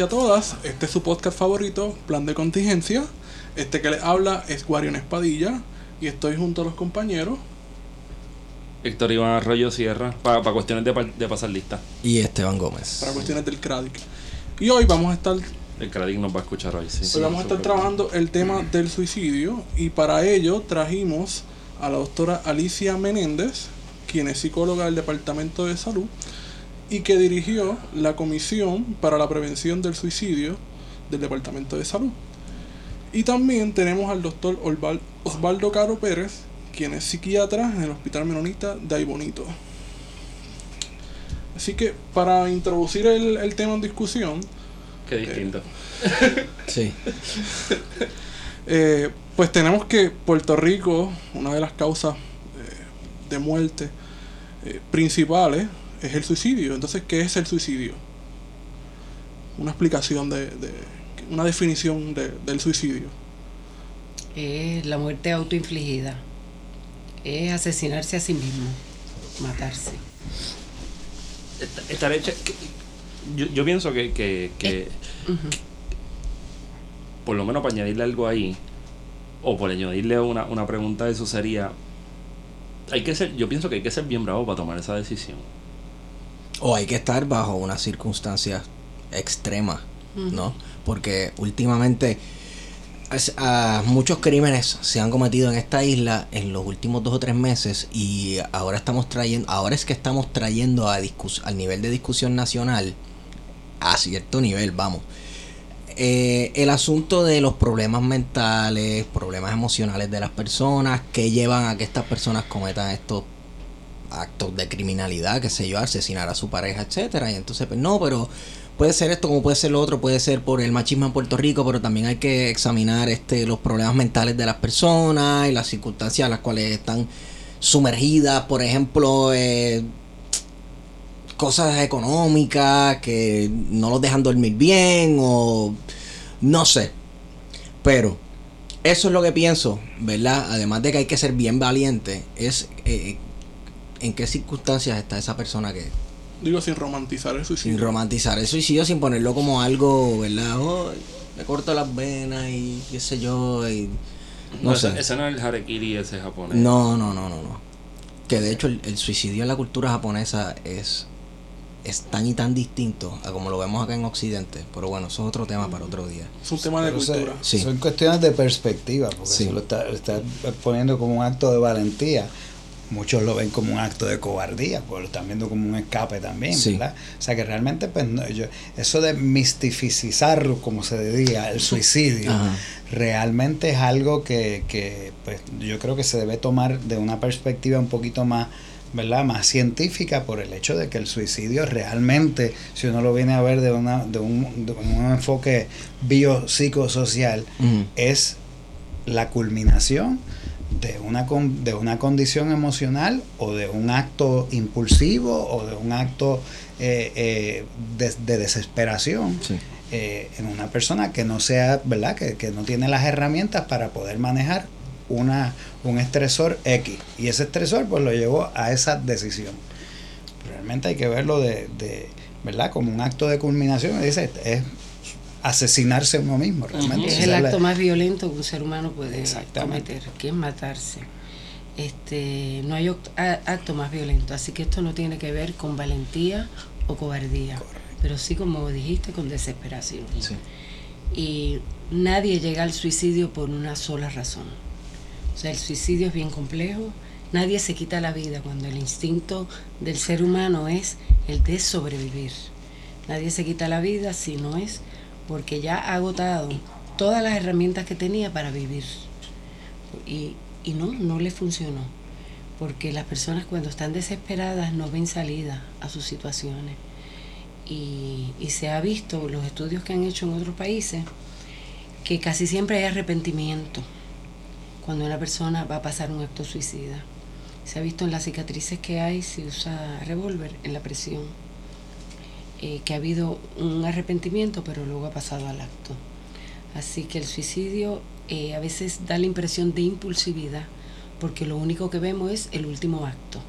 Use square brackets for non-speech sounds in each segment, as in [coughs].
y a todas. Este es su podcast favorito, Plan de Contingencia. Este que les habla es Guarion Espadilla y estoy junto a los compañeros. Héctor Iván Arroyo Sierra, para cuestiones de, de pasar lista. Y Esteban Gómez. para cuestiones del CRADIC. Y hoy vamos a estar, hoy El Cradín nos va a escuchar hoy, sí. vamos a estar trabajando el tema del suicidio y para ello trajimos a la doctora Alicia Menéndez, quien es psicóloga del Departamento de Salud y que dirigió la Comisión para la Prevención del Suicidio del Departamento de Salud. Y también tenemos al doctor Osvaldo Caro Pérez, quien es psiquiatra en el Hospital Menonita de Aybonito. Así que para introducir el, el tema en discusión, Qué distinto. Sí. [laughs] eh, pues tenemos que Puerto Rico, una de las causas eh, de muerte eh, principales es el suicidio. Entonces, ¿qué es el suicidio? Una explicación de, de- una definición de- del suicidio. Es la muerte autoinfligida. Es asesinarse a sí mismo. Matarse. Esta- Estar hecha. que- yo, yo pienso que, que, que- Ujú. por lo menos para añadirle algo ahí, o por añadirle una, una pregunta de eso sería. Hay que ser, yo pienso que hay que ser bien bravo para tomar esa decisión. O hay que estar bajo unas circunstancias extremas, ¿no? Porque últimamente es- ah, muchos crímenes se han cometido en esta isla en los últimos dos o tres meses y ahora estamos trayendo, ahora es que estamos trayendo a discus- al nivel de discusión nacional a cierto nivel, vamos. Eh, el asunto de los problemas mentales, problemas emocionales de las personas que llevan a que estas personas cometan estos actos de criminalidad, qué sé yo, asesinar a su pareja, etcétera. Y entonces, pues no, pero puede ser esto como puede ser lo otro, puede ser por el machismo en Puerto Rico, pero también hay que examinar este los problemas mentales de las personas y las circunstancias a las cuales están sumergidas, por ejemplo, eh, cosas económicas que no los dejan dormir bien o no sé. Pero eso es lo que pienso, ¿verdad? Además de que hay que ser bien valiente, es eh, en qué circunstancias está esa persona que Digo, sin romantizar el sin suicidio. romantizar el suicidio, sin ponerlo como algo, ¿verdad? Oh, me corto las venas y qué sé yo, y no ese, sé. ese no es el harakiri ese japonés. No, no, no, no, no. Que de hecho el, el suicidio en la cultura japonesa es es tan y tan distinto a como lo vemos acá en Occidente. Pero bueno, eso es otro tema para otro día. Es un tema de Pero se- cultura. Sí. Son cuestiones de perspectiva, porque Sí. si lo está, lo está poniendo como un acto de valentía, muchos lo ven como un acto de cobardía, pues lo están viendo como un escape también, Sí. ¿verdad? O sea que realmente, pues, no, yo- eso de mistificizar, como se diga, el suicidio, Ajá. realmente es algo que, que, pues, yo creo que se debe tomar de una perspectiva un poquito más ¿verdad? más científica por el hecho de que el suicidio realmente, si uno lo viene a ver de, una, de, un, de un enfoque biopsicosocial, Ujú. es la culminación de una, con- de una condición emocional o de un acto impulsivo o de un acto eh, eh, de, de desesperación Sí. eh, en una persona que no sea, ¿verdad? Que, que no tiene las herramientas para poder manejar una, un estresor X. Y ese estresor pues lo llevó a esa decisión. Realmente hay que verlo de, de ¿verdad? Como un acto de culminación. Dice, es asesinarse a uno mismo, realmente. Es el acto más violento que un ser humano puede cometer, que es matarse. Este, no hay acto más violento, así que esto no tiene que ver con valentía o cobardía, pero sí, como dijiste, con desesperación. Sí. Y nadie llega al suicidio por una sola razón. O sea, el suicidio es bien complejo. Nadie se quita la vida cuando el instinto del ser humano es el de sobrevivir. Nadie se quita la vida si no es porque ya ha agotado todas las herramientas que tenía para vivir. Y, y no, no le funcionó. Porque las personas cuando están desesperadas no ven salida a sus situaciones. Y, y se ha visto, los estudios que han hecho en otros países, que casi siempre hay arrepentimiento cuando una persona va a pasar un acto suicida. Se ha visto en las cicatrices que hay si usa revólver en la presión, eh, que ha habido un arrepentimiento, pero luego ha pasado al acto. Así que el suicidio eh, a veces da la impresión de impulsividad, porque lo único que vemos es el último acto,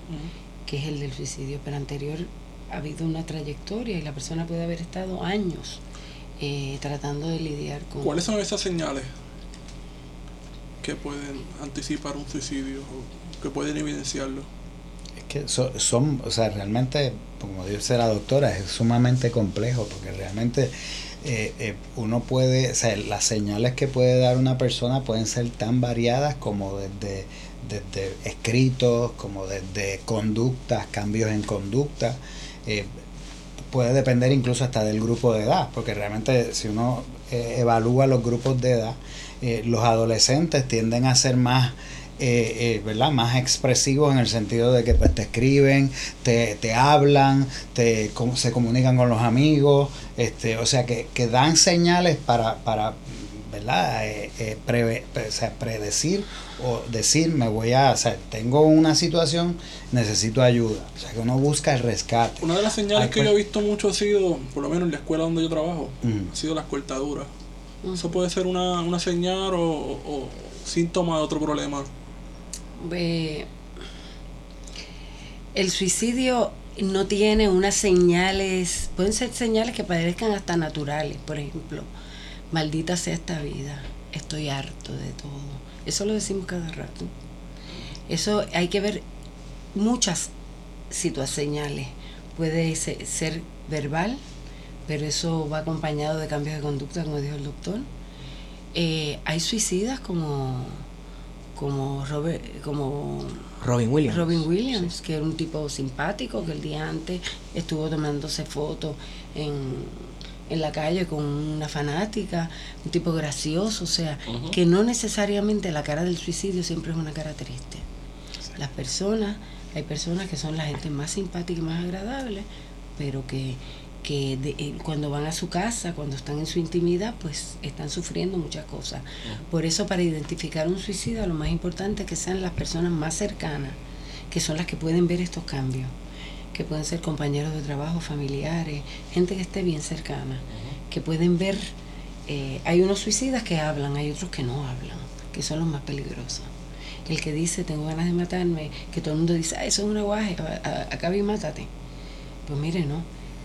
que es el del suicidio, pero anterior ha habido una trayectoria y la persona puede haber estado años eh, tratando de lidiar con... ¿Cuáles son esas señales que pueden anticipar un suicidio o que pueden evidenciarlo? Es que so- son, o sea, realmente, como dice la doctora, es sumamente complejo porque realmente eh, eh, uno puede, o sea, las señales que puede dar una persona pueden ser tan variadas como desde, desde escritos, como desde conductas, cambios en conducta. eh, puede depender incluso hasta del grupo de edad, porque realmente si uno evalúa los grupos de edad, los adolescentes tienden a ser más eh, eh, ¿verdad? más expresivos en el sentido de que pues, te escriben, te, te hablan, te, com- se comunican con los amigos, este, o sea que, que dan señales para, para ¿verdad? Eh, eh, preve- pre- o sea, predecir o decir me voy a, o sea, tengo una situación, necesito ayuda, o sea que uno busca el rescate. Una de las señales que pues- yo he visto mucho ha sido, por lo menos en la escuela donde yo trabajo, Mm. ha sido las cortaduras. Eso puede ser una, una señal o, o síntoma de otro problema. Eh, el suicidio no tiene unas señales, pueden ser señales que parezcan hasta naturales, por ejemplo, maldita sea esta vida, estoy harto de todo. Eso lo decimos cada rato. Eso hay que ver muchas situaciones, señales. Puede se- ser verbal, pero eso va acompañado de cambios de conducta, como dijo el doctor. Eh, hay suicidas como como Robert, como Robin Williams. Robin Williams, que era un tipo simpático que el día antes estuvo tomándose fotos en, en la calle con una fanática, un tipo gracioso, o sea, que no necesariamente la cara del suicidio siempre es una cara triste. Las personas, hay personas que son la gente más simpática y más agradable, pero que, que de- eh, cuando van a su casa, cuando están en su intimidad, pues están sufriendo muchas cosas. Por eso para identificar un suicida lo más importante es que sean las personas más cercanas, que son las que pueden ver estos cambios, que pueden ser compañeros de trabajo, familiares, gente que esté bien cercana, que pueden ver, eh, hay unos suicidas que hablan, hay otros que no hablan, que son los más peligrosos. El que dice, tengo ganas de matarme, que todo el mundo dice, ah, eso es un aguaje, acaba y mátate. Pues mire, no.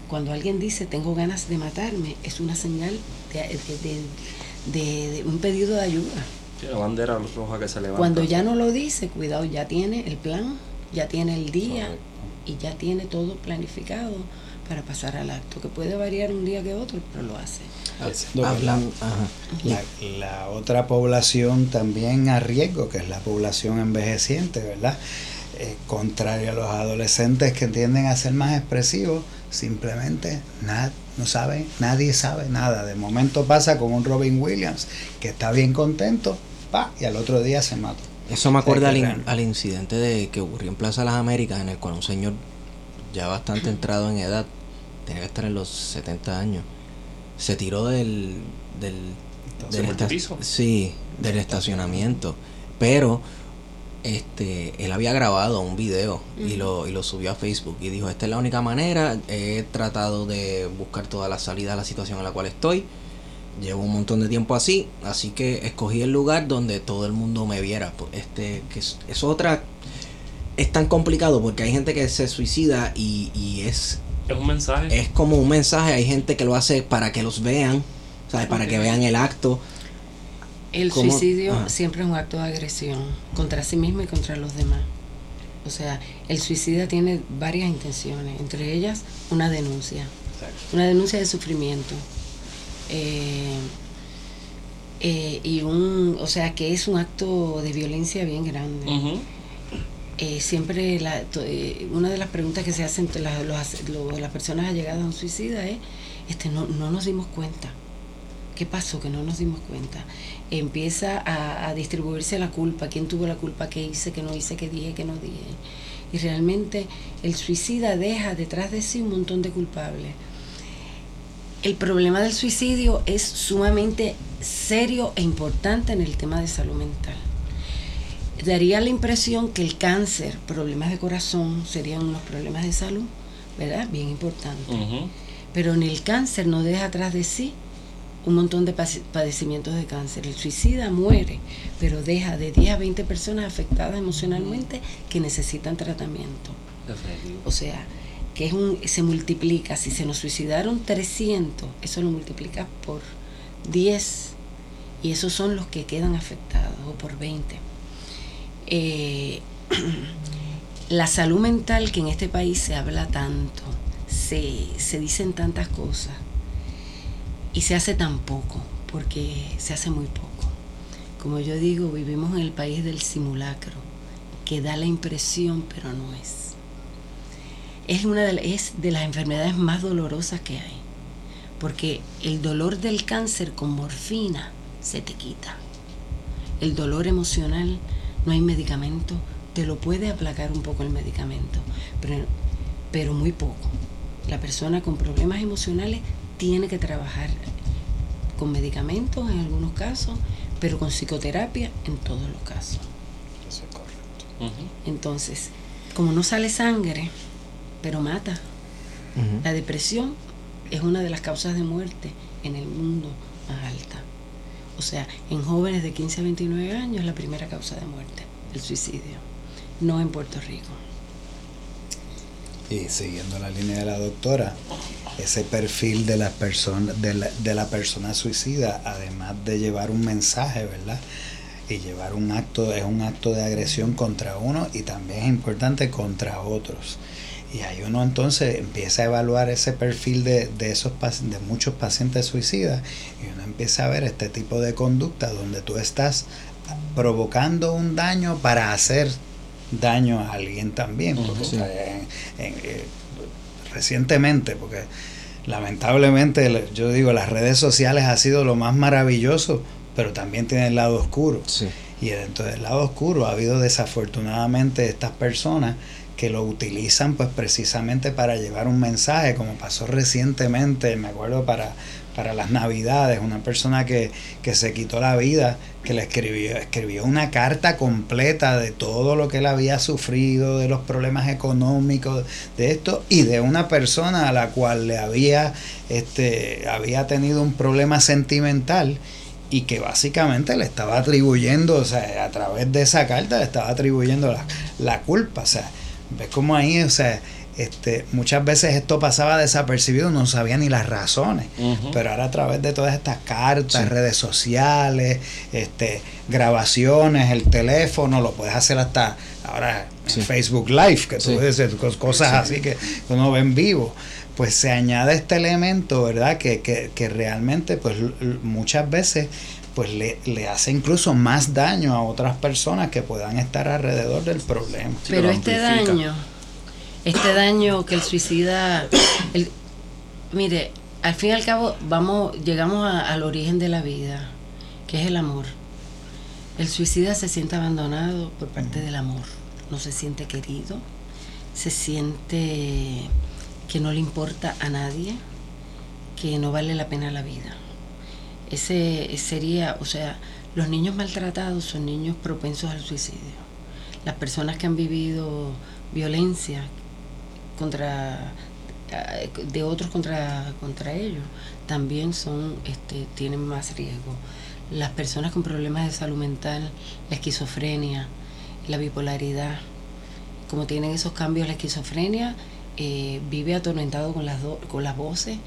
Cuando alguien dice, tengo ganas de matarme, es una señal de, de- de- de- de un pedido de ayuda. Sí, La bandera roja que se levanta. Cuando ya no lo dice, cuidado, ya tiene el plan, ya tiene el día Correcto. y ya tiene todo planificado para pasar al acto, que puede variar un día que otro, pero lo hace. Hablan, ajá. La, la otra población también a riesgo, que es la población envejeciente, ¿verdad? Eh, contrario a los adolescentes que tienden a ser más expresivos, simplemente nad- no sabe, nadie sabe nada. De momento pasa con un Robin Williams que está bien contento, pa, y al otro día se mata. Eso me acuerda al, in- incidente de que ocurrió en Plaza Las Américas, en el cual un señor ya bastante entrado en edad, tenía que estar en los 70 años, se tiró del del, Entonces, del multipiso. sí, del estacionamiento, pero este él había grabado un video y lo y lo subió a Facebook y dijo, "Esta es la única manera, he tratado de buscar toda la salida a la situación en la cual estoy." Llevo un montón de tiempo así, así que escogí el lugar donde todo el mundo me viera. Pues, Este, que es, es otra. Es tan complicado porque hay gente que se suicida y, y es, Es un mensaje. es como un mensaje. Hay gente que lo hace para que los vean, ¿sabes? Para que vean el acto. El ¿Cómo? suicidio Ajá. siempre es un acto de agresión contra sí mismo y contra los demás. O sea, el suicida tiene varias intenciones, entre ellas una denuncia, una denuncia de sufrimiento. Eh, eh, y un, o sea, que es un acto de violencia bien grande. Eh, siempre la, to- una de las preguntas que se hacen los lo- las personas allegadas a un suicida es, este, no, no nos dimos cuenta. ¿Qué pasó? Que no nos dimos cuenta. Empieza a, a distribuirse la culpa. ¿Quién tuvo la culpa? ¿Qué hice? ¿Qué no hice? ¿Qué dije? ¿Qué no dije? Y realmente el suicida deja detrás de sí un montón de culpables. El problema del suicidio es sumamente serio e importante en el tema de salud mental daría la impresión que el cáncer, problemas de corazón, serían unos problemas de salud, ¿verdad? Bien importantes. Ujú. Pero en el cáncer no deja atrás de sí un montón de pade- padecimientos de cáncer. El suicida muere, pero deja de 10 a 20 personas afectadas emocionalmente que necesitan tratamiento. O sea, que es un, se multiplica. Si se nos suicidaron 300, eso lo multiplicas por 10 y esos son los que quedan afectados, o por 20. Eh, [clears throat] la salud mental que en este país se habla tanto, se, se dicen tantas cosas y se hace tan poco, porque se hace muy poco. Como yo digo, vivimos en el país del simulacro, que da la impresión, pero no es es una de, es de las enfermedades más dolorosas que hay, porque el dolor del cáncer con morfina se te quita. El dolor emocional, no hay medicamento, te lo puede aplacar un poco el medicamento, pero, pero muy poco. La persona con problemas emocionales tiene que trabajar con medicamentos en algunos casos, pero con psicoterapia en todos los casos. Eso es correcto. Entonces, como no sale sangre, pero mata. La depresión es una de las causas de muerte en el mundo más alta. O sea, en jóvenes de 15 a 29 años es la primera causa de muerte, el suicidio. No en Puerto Rico. Y siguiendo la línea de la doctora, ese perfil de la persona, de la, de la persona suicida, además de llevar un mensaje, ¿verdad? Y llevar un acto, es un acto de agresión contra uno y también es importante contra otros. Y ahí uno entonces empieza a evaluar ese perfil de, de esos de muchos pacientes suicidas y uno empieza a ver este tipo de conducta donde tú estás provocando un daño para hacer daño a alguien también. Porque, Ujú. o sea, en- en, eh, recientemente, porque lamentablemente le- yo digo, las redes sociales ha sido lo más maravilloso, pero también tiene el lado oscuro. Sí. Y dentro del lado oscuro ha habido desafortunadamente estas personas que lo utilizan pues precisamente para llevar un mensaje, como pasó recientemente, me acuerdo para, para las navidades, una persona que, que se quitó la vida, que le escribió, escribió una carta completa de todo lo que él había sufrido, de los problemas económicos, de esto, y de una persona a la cual le había, este, había tenido un problema sentimental y que básicamente le estaba atribuyendo, o sea, a través de esa carta le estaba atribuyendo la, la culpa, o sea, ves como ahí, o sea, este, muchas veces esto pasaba desapercibido, no sabía ni las razones, pero ahora a través de todas estas cartas, Sí. redes sociales, este, grabaciones, el teléfono, lo puedes hacer hasta ahora en Sí. Facebook Live, que tú Sí. cos- cosas Sí. así que uno ve en vivo pues se añade este elemento, ¿verdad? Que, que, que realmente, pues muchas veces, pues le, le hace incluso más daño a otras personas que puedan estar alrededor del problema. Pero este daño, este daño que el suicida, mire, al fin y al cabo vamos, llegamos al origen de la vida, que es el amor. El suicida se siente abandonado por parte del amor, no se siente querido, se siente que no le importa a nadie, que no vale la pena la vida. Ese sería, o sea, los niños maltratados son niños propensos al suicidio. Las personas que han vivido violencia contra eh, de otros contra contra ellos también son este tienen más riesgo. Las personas con problemas de salud mental, la esquizofrenia, la bipolaridad, como tienen esos cambios la esquizofrenia, eh, vive atormentado con las, do- con las voces.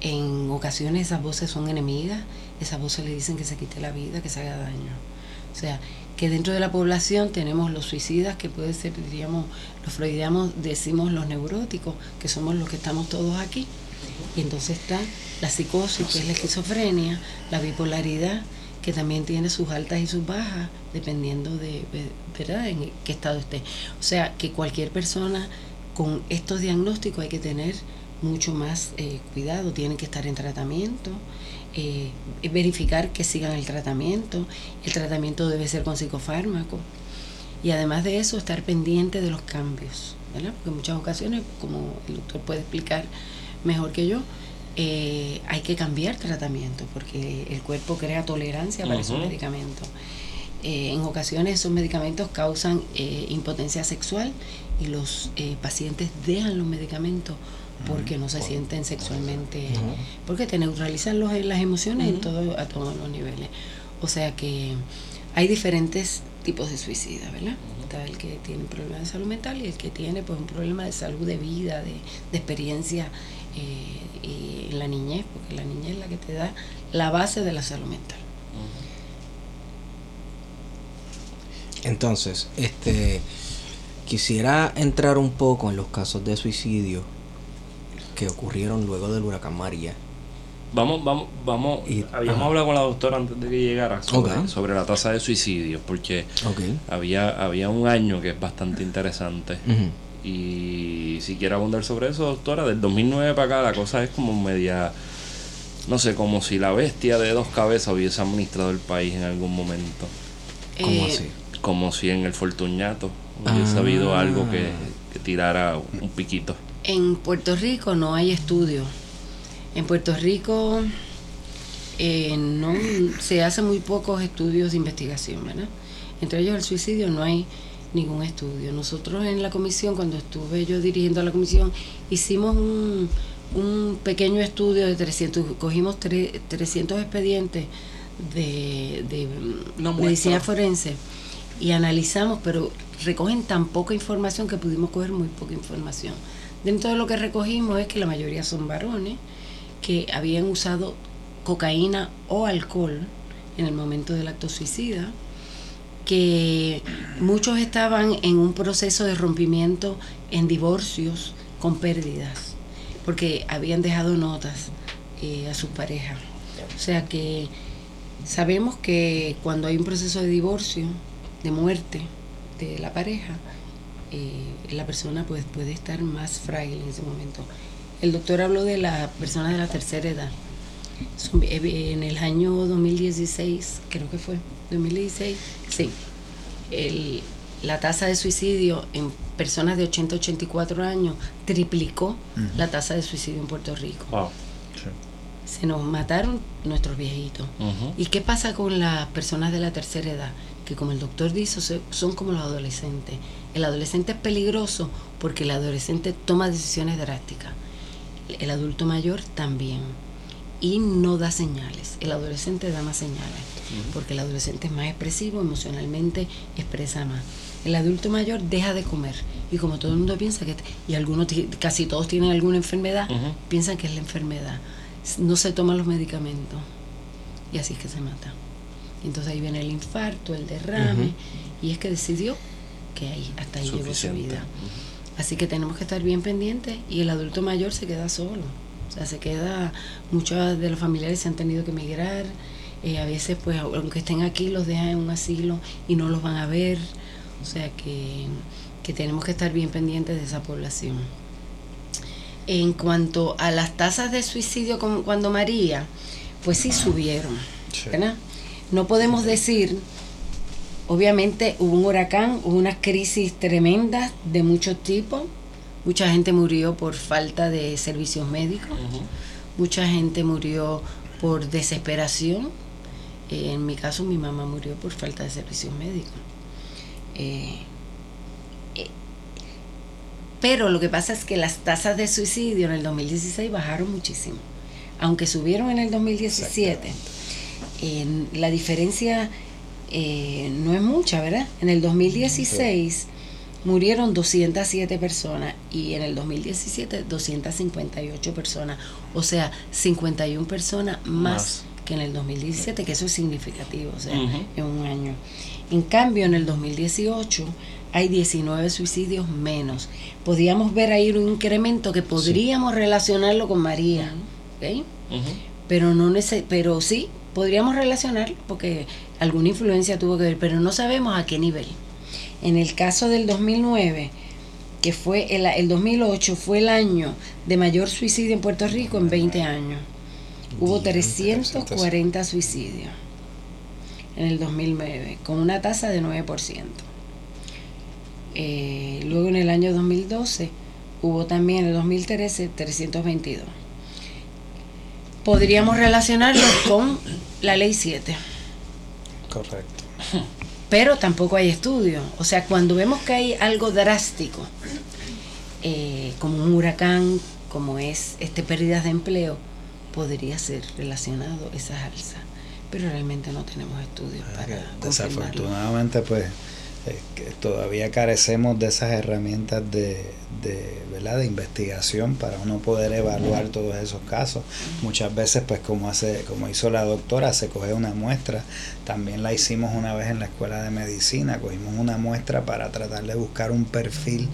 En ocasiones esas voces son enemigas, esas voces le dicen que se quite la vida, que se haga daño. O sea, que dentro de la población tenemos los suicidas, que puede ser, diríamos, los freudianos decimos los neuróticos, que somos los que estamos todos aquí. Y entonces está la psicosis, que es la esquizofrenia, la bipolaridad, que también tiene sus altas y sus bajas, dependiendo de, ve- ¿verdad?, en qué estado esté. O sea, que cualquier persona con estos diagnósticos hay que tener mucho más eh, cuidado, tienen que estar en tratamiento, eh, verificar que sigan el tratamiento, el tratamiento debe ser con psicofármaco y además de eso estar pendiente de los cambios, ¿verdad? Porque en muchas ocasiones, como el doctor puede explicar mejor que yo, eh, hay que cambiar tratamiento porque el cuerpo crea tolerancia para esos medicamentos. Eh, en ocasiones esos medicamentos causan eh, impotencia sexual y los eh, pacientes dejan los medicamentos porque no se sienten sexualmente, porque te neutralizan los, las emociones en todo, a todos los niveles. O sea que hay diferentes tipos de suicida, ¿verdad? está el que tiene un problema de salud mental y el que tiene pues un problema de salud de vida, de, de experiencia eh, y en la niñez, porque la niñez es la que te da la base de la salud mental. Entonces, este quisiera entrar un poco en los casos de suicidio que ocurrieron luego del huracán María. Vamos, vamos, vamos. Y- habíamos ajá. hablado con la doctora antes de que llegara sobre, la tasa de suicidio, porque había, había un año que es bastante interesante. Y si quiere abundar sobre eso, doctora, del 2009 para acá la cosa es como media, no sé, como si la bestia de dos cabezas hubiese administrado el país en algún momento. ¿Cómo Eh, así? Como si en el Fortuñato hubiese Ah. habido algo que, que tirara un piquito. En Puerto Rico no hay estudios. En Puerto Rico eh, no se hacen muy pocos estudios de investigación, ¿verdad? Entre ellos el suicidio no hay ningún estudio. Nosotros en la comisión, cuando estuve yo dirigiendo la comisión, hicimos un, un pequeño estudio de 300, cogimos tre- 300 expedientes de, de medicina forense y analizamos, pero recogen tan poca información que pudimos coger muy poca información. Dentro de lo que recogimos es que la mayoría son varones que habían usado cocaína o alcohol en el momento del acto suicida, que muchos estaban en un proceso de rompimiento en divorcios con pérdidas, porque habían dejado notas eh, a sus parejas. O sea que sabemos que cuando hay un proceso de divorcio, de muerte de la pareja, eh, la persona pues, puede estar más frágil en ese momento. El doctor habló de las personas de la tercera edad. Eh, En el año 2016, creo que fue, 2016, sí, el- la tasa de suicidio en personas de 80 84 años triplicó la tasa de suicidio en Puerto Rico. Wow. Se nos mataron nuestros viejitos. ¿Y qué pasa con las personas de la tercera edad? Que como el doctor dice, son como los adolescentes. El adolescente es peligroso porque el adolescente toma decisiones drásticas. El adulto mayor también. Y no da señales. El adolescente da más señales. Porque el adolescente es más expresivo, emocionalmente expresa más. El adulto mayor deja de comer. Y como todo el mundo piensa que, y algunos, casi todos tienen alguna enfermedad, piensan que es la enfermedad. No se toman los medicamentos. Y así es que se mata. Entonces ahí viene el infarto, el derrame, y es que decidió que ahí, hasta ahí llegó su vida. Así que tenemos que estar bien pendientes y el adulto mayor se queda solo. O sea, se queda, muchos de los familiares se han tenido que emigrar, eh, a veces pues aunque estén aquí los dejan en un asilo y no los van a ver. O sea que, que tenemos que estar bien pendientes de esa población. En cuanto a las tasas de suicidio como cuando María, pues sí subieron. ¿verdad? No podemos decir, obviamente hubo un huracán, hubo unas crisis tremendas de muchos tipos, mucha gente murió por falta de servicios médicos, mucha gente murió por desesperación, Eh, en mi caso mi mamá murió por falta de servicios médicos. Eh, eh, pero lo que pasa es que las tasas de suicidio en el 2016 bajaron muchísimo. Aunque subieron en el 2017, en- la diferencia eh, no es mucha, ¿verdad? En el 2016 murieron 207 personas y en el 2017 258 personas. O sea, 51 personas más, Más. que en el 2017, que eso es significativo, o sea, en un año. En cambio, en el 2018 hay 19 suicidios menos. Podríamos ver ahí un incremento que podríamos relacionarlo con María, ¿ok? Pero no pero sí podríamos relacionarlo porque alguna influencia tuvo que ver, pero no sabemos a qué nivel. En el caso del 2009, que fue el, el 2008 fue el año de mayor suicidio en Puerto Rico en 20 años. Hubo Diantre, 340 suicidios en el 2009, con una tasa de 9%. Eh, luego en el año 2012 hubo también en el 2013 322 podríamos relacionarlo con la ley 7. Correcto. Pero tampoco hay estudios. O sea, cuando vemos que hay algo drástico, eh, como un huracán, como es este pérdidas de empleo, podría ser relacionado esas alzas. Pero realmente no tenemos estudios para confirmarlo. Desafortunadamente, pues eh, que todavía carecemos de esas herramientas de, de, ¿verdad? de investigación para uno poder evaluar todos esos casos. Muchas veces, pues como, hace, como hizo la doctora, se coge una muestra. También la hicimos una vez en la escuela de medicina, cogimos una muestra para tratar de buscar un perfil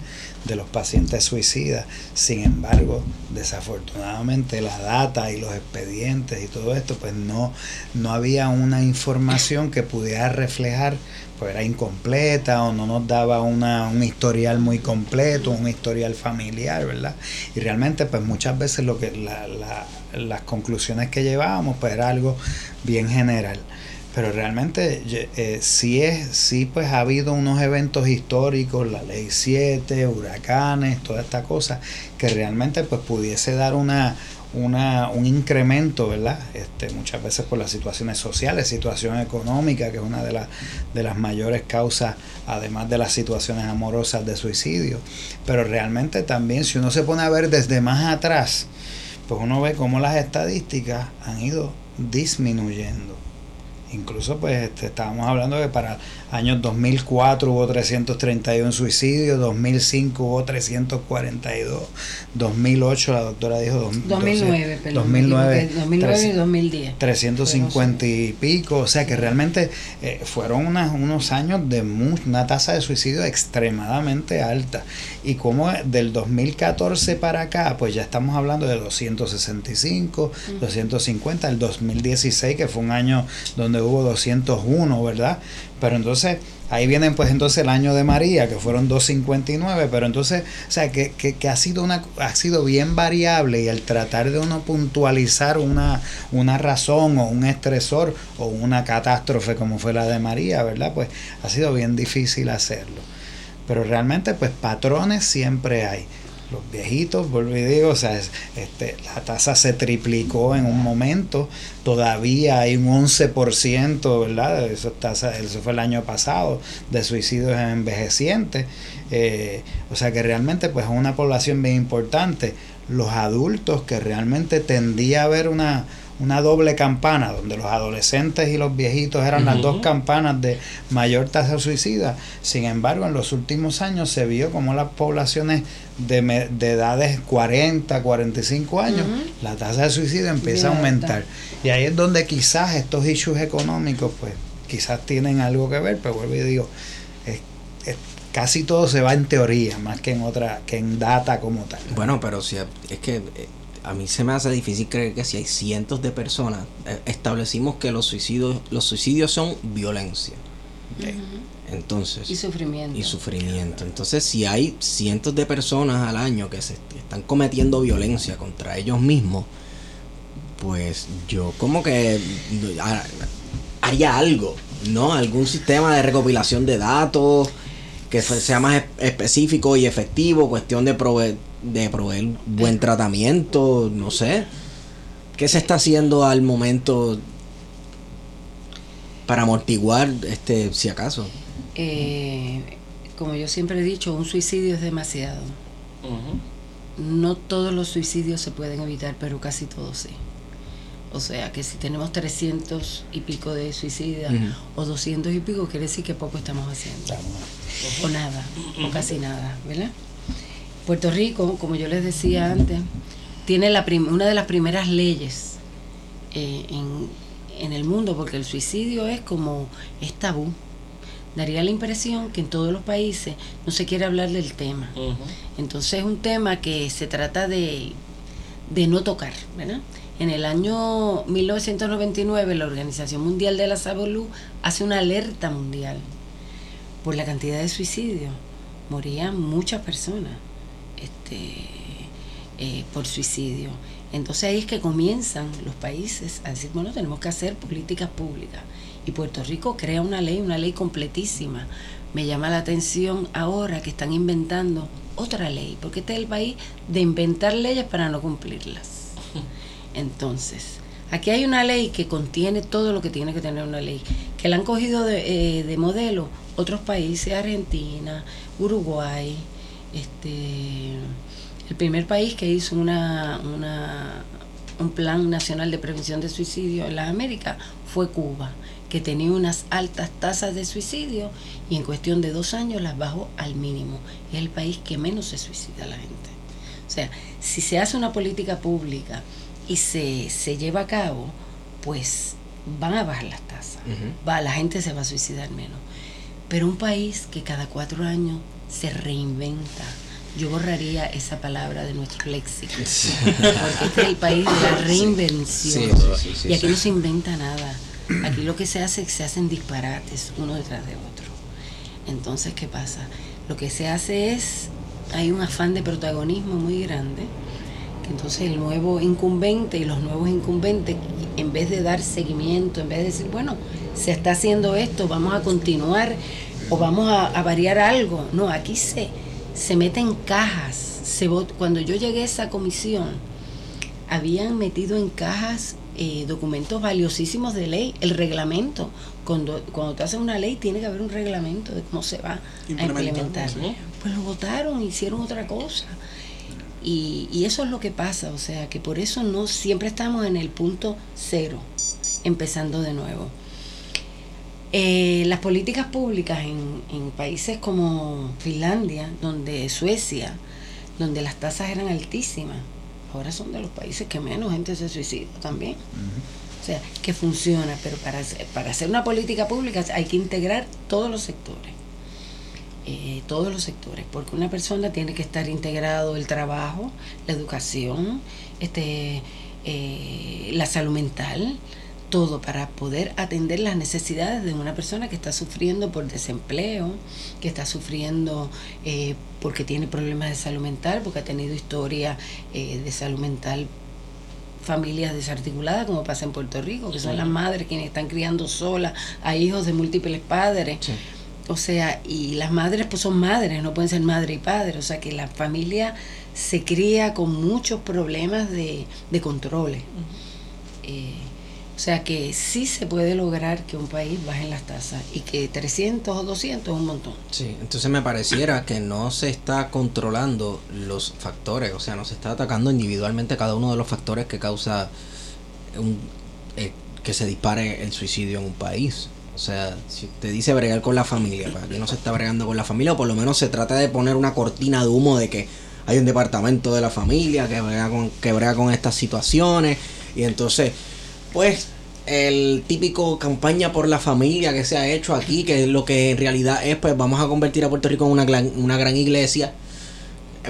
de los pacientes suicidas. Sin embargo, desafortunadamente la data y los expedientes y todo esto, pues no, no había una información que pudiera reflejar pues era incompleta o no nos daba una, un historial muy completo, un historial familiar, ¿verdad? Y realmente pues muchas veces lo que la, la, las conclusiones que llevábamos pues era algo bien general. Pero realmente eh, sí es, sí pues ha habido unos eventos históricos, la ley 7, huracanes, toda esta cosa, que realmente pues pudiese dar una, una, un incremento, ¿verdad? Este, muchas veces por las situaciones sociales, situación económica, que es una de, las de las mayores causas, además de las situaciones amorosas de suicidio. Pero realmente también, si uno se pone a ver desde más atrás, pues uno ve cómo las estadísticas han ido disminuyendo. Incluso pues este, estábamos hablando que para años 2004 hubo 331 suicidios, 2005 hubo 342, 2008 la doctora dijo 2009, 2009, 2009 y 2010. 350 y pico, o sea que realmente eh, fueron unas, unos años de una tasa de suicidio extremadamente alta y como del 2014 para acá pues ya estamos hablando de 265, 250, el 2016 que fue un año donde hubo 201, ¿verdad? Pero entonces ahí vienen pues entonces el año de María, que fueron 259, pero entonces, o sea, que, que, ha sido una ha sido bien variable y el tratar de uno puntualizar una, una razón o un estresor o una catástrofe como fue la de María, ¿verdad? Pues ha sido bien difícil hacerlo. Pero realmente pues patrones siempre hay los viejitos, vuelvo y digo, o sea, este, la tasa se triplicó en un momento, todavía hay un 11%, ¿verdad? Eso, tasa, eso fue el año pasado, de suicidios envejecientes, eh, o sea que realmente pues es una población bien importante. Los adultos que realmente tendía a haber una, una doble campana, donde los adolescentes y los viejitos eran uh -huh. las dos campanas de mayor tasa de suicida. Sin embargo, en los últimos años se vio como las poblaciones de, de edades 40, 45 años, uh -huh. la tasa de suicidio empieza Bien, a aumentar. Y ahí es donde quizás estos issues económicos, pues quizás tienen algo que ver, pero vuelvo y digo, es, es, casi todo se va en teoría, más que en otra, que en data como tal. Bueno, pero si es que a mí se me hace difícil creer que si hay cientos de personas, eh, establecimos que los suicidios, los suicidios son violencia. Uh -huh. Entonces. Y sufrimiento. Y sufrimiento. Entonces, si hay cientos de personas al año que se están cometiendo violencia contra ellos mismos, pues yo como que haría algo, ¿no? Algún sistema de recopilación de datos que sea más específico y efectivo, cuestión de de proveer buen tratamiento, no sé. ¿Qué se está haciendo al momento para amortiguar este si acaso? Eh, como yo siempre he dicho, un suicidio es demasiado. Uh -huh. No todos los suicidios se pueden evitar, pero casi todos sí. O sea, que si tenemos 300 y pico de suicidas uh -huh. o 200 y pico, quiere decir que poco estamos haciendo. Uh -huh. O nada, o casi nada, ¿verdad? Puerto Rico, como yo les decía antes, tiene la una de las primeras leyes eh, en, en, el mundo, porque el suicidio es como es tabú. Daría la impresión que en todos los países no se quiere hablar del tema. Uh -huh. Entonces es un tema que se trata de, de no tocar, ¿verdad? En el año 1999 la Organización Mundial de la Salud hace una alerta mundial por la cantidad de suicidios. Morían muchas personas este, eh, por suicidio. Entonces ahí es que comienzan los países a decir, bueno, tenemos que hacer políticas públicas. Y Puerto Rico crea una ley, una ley completísima. Me llama la atención ahora que están inventando otra ley, porque este es el país de inventar leyes para no cumplirlas. Entonces, aquí hay una ley que contiene todo lo que tiene que tener una ley, que la han cogido de, eh, de modelo otros países, Argentina, Uruguay, este el primer país que hizo una, una, un plan nacional de prevención de suicidio en las Américas fue Cuba, que tenía unas altas tasas de suicidio y en cuestión de dos años las bajó al mínimo. Es el país que menos se suicida la gente. O sea, si se hace una política pública y se, se lleva a cabo, pues van a bajar las tasas. va, la gente se va a suicidar menos. Pero un país que cada cuatro años se reinventa, yo borraría esa palabra de nuestro léxico. Porque este es el país de la reinvención. y aquí no se inventa nada. Aquí lo que se hace es que se hacen disparates uno detrás de otro. Entonces, ¿qué pasa? Lo que se hace es, hay un afán de protagonismo muy grande, que entonces el nuevo incumbente y los nuevos incumbentes, en vez de dar seguimiento, en vez de decir, bueno, se está haciendo esto, vamos a continuar o vamos a, a variar algo, no, aquí se se meten cajas. Se cuando yo llegué a esa comisión, habían metido en cajas eh, documentos valiosísimos de ley, el reglamento. Cuando, cuando te haces una ley tiene que haber un reglamento de cómo se va a implementar. Pues lo votaron, hicieron otra cosa. Y, y, eso es lo que pasa, o sea, que por eso no siempre estamos en el punto cero, empezando de nuevo. Eh, las políticas públicas en, en, países como Finlandia, donde Suecia, donde las tasas eran altísimas, ahora son de los países que menos gente se suicida también. O sea, que funciona, pero para, para hacer una política pública hay que integrar todos los sectores. Eh, todos los sectores, porque una persona tiene que estar integrado el trabajo, la educación, este, eh, la salud mental, todo para poder atender las necesidades de una persona que está sufriendo por desempleo, que está sufriendo eh, porque tiene problemas de salud mental, porque ha tenido historia eh, de salud mental familias desarticuladas, como pasa en Puerto Rico, que son las madres quienes están criando solas a hijos de múltiples padres. O sea, y las madres pues son madres, no pueden ser madre y padre. O sea que la familia se cría con muchos problemas de, de controles. O sea que sí se puede lograr que un país baje las tasas y que 300 o 200 es un montón. Sí, entonces me pareciera que no se está controlando los factores, o sea, no se está atacando individualmente cada uno de los factores que causa un, eh, que se dispare el suicidio en un país. O sea, si te dice bregar con la familia, ¿para qué no se está bregando con la familia? O por lo menos se trata de poner una cortina de humo de que hay un departamento de la familia que brega con, que brega con estas situaciones y entonces pues el típico campaña por la familia que se ha hecho aquí, que es lo que en realidad es, pues vamos a convertir a Puerto Rico en una gran, una gran iglesia.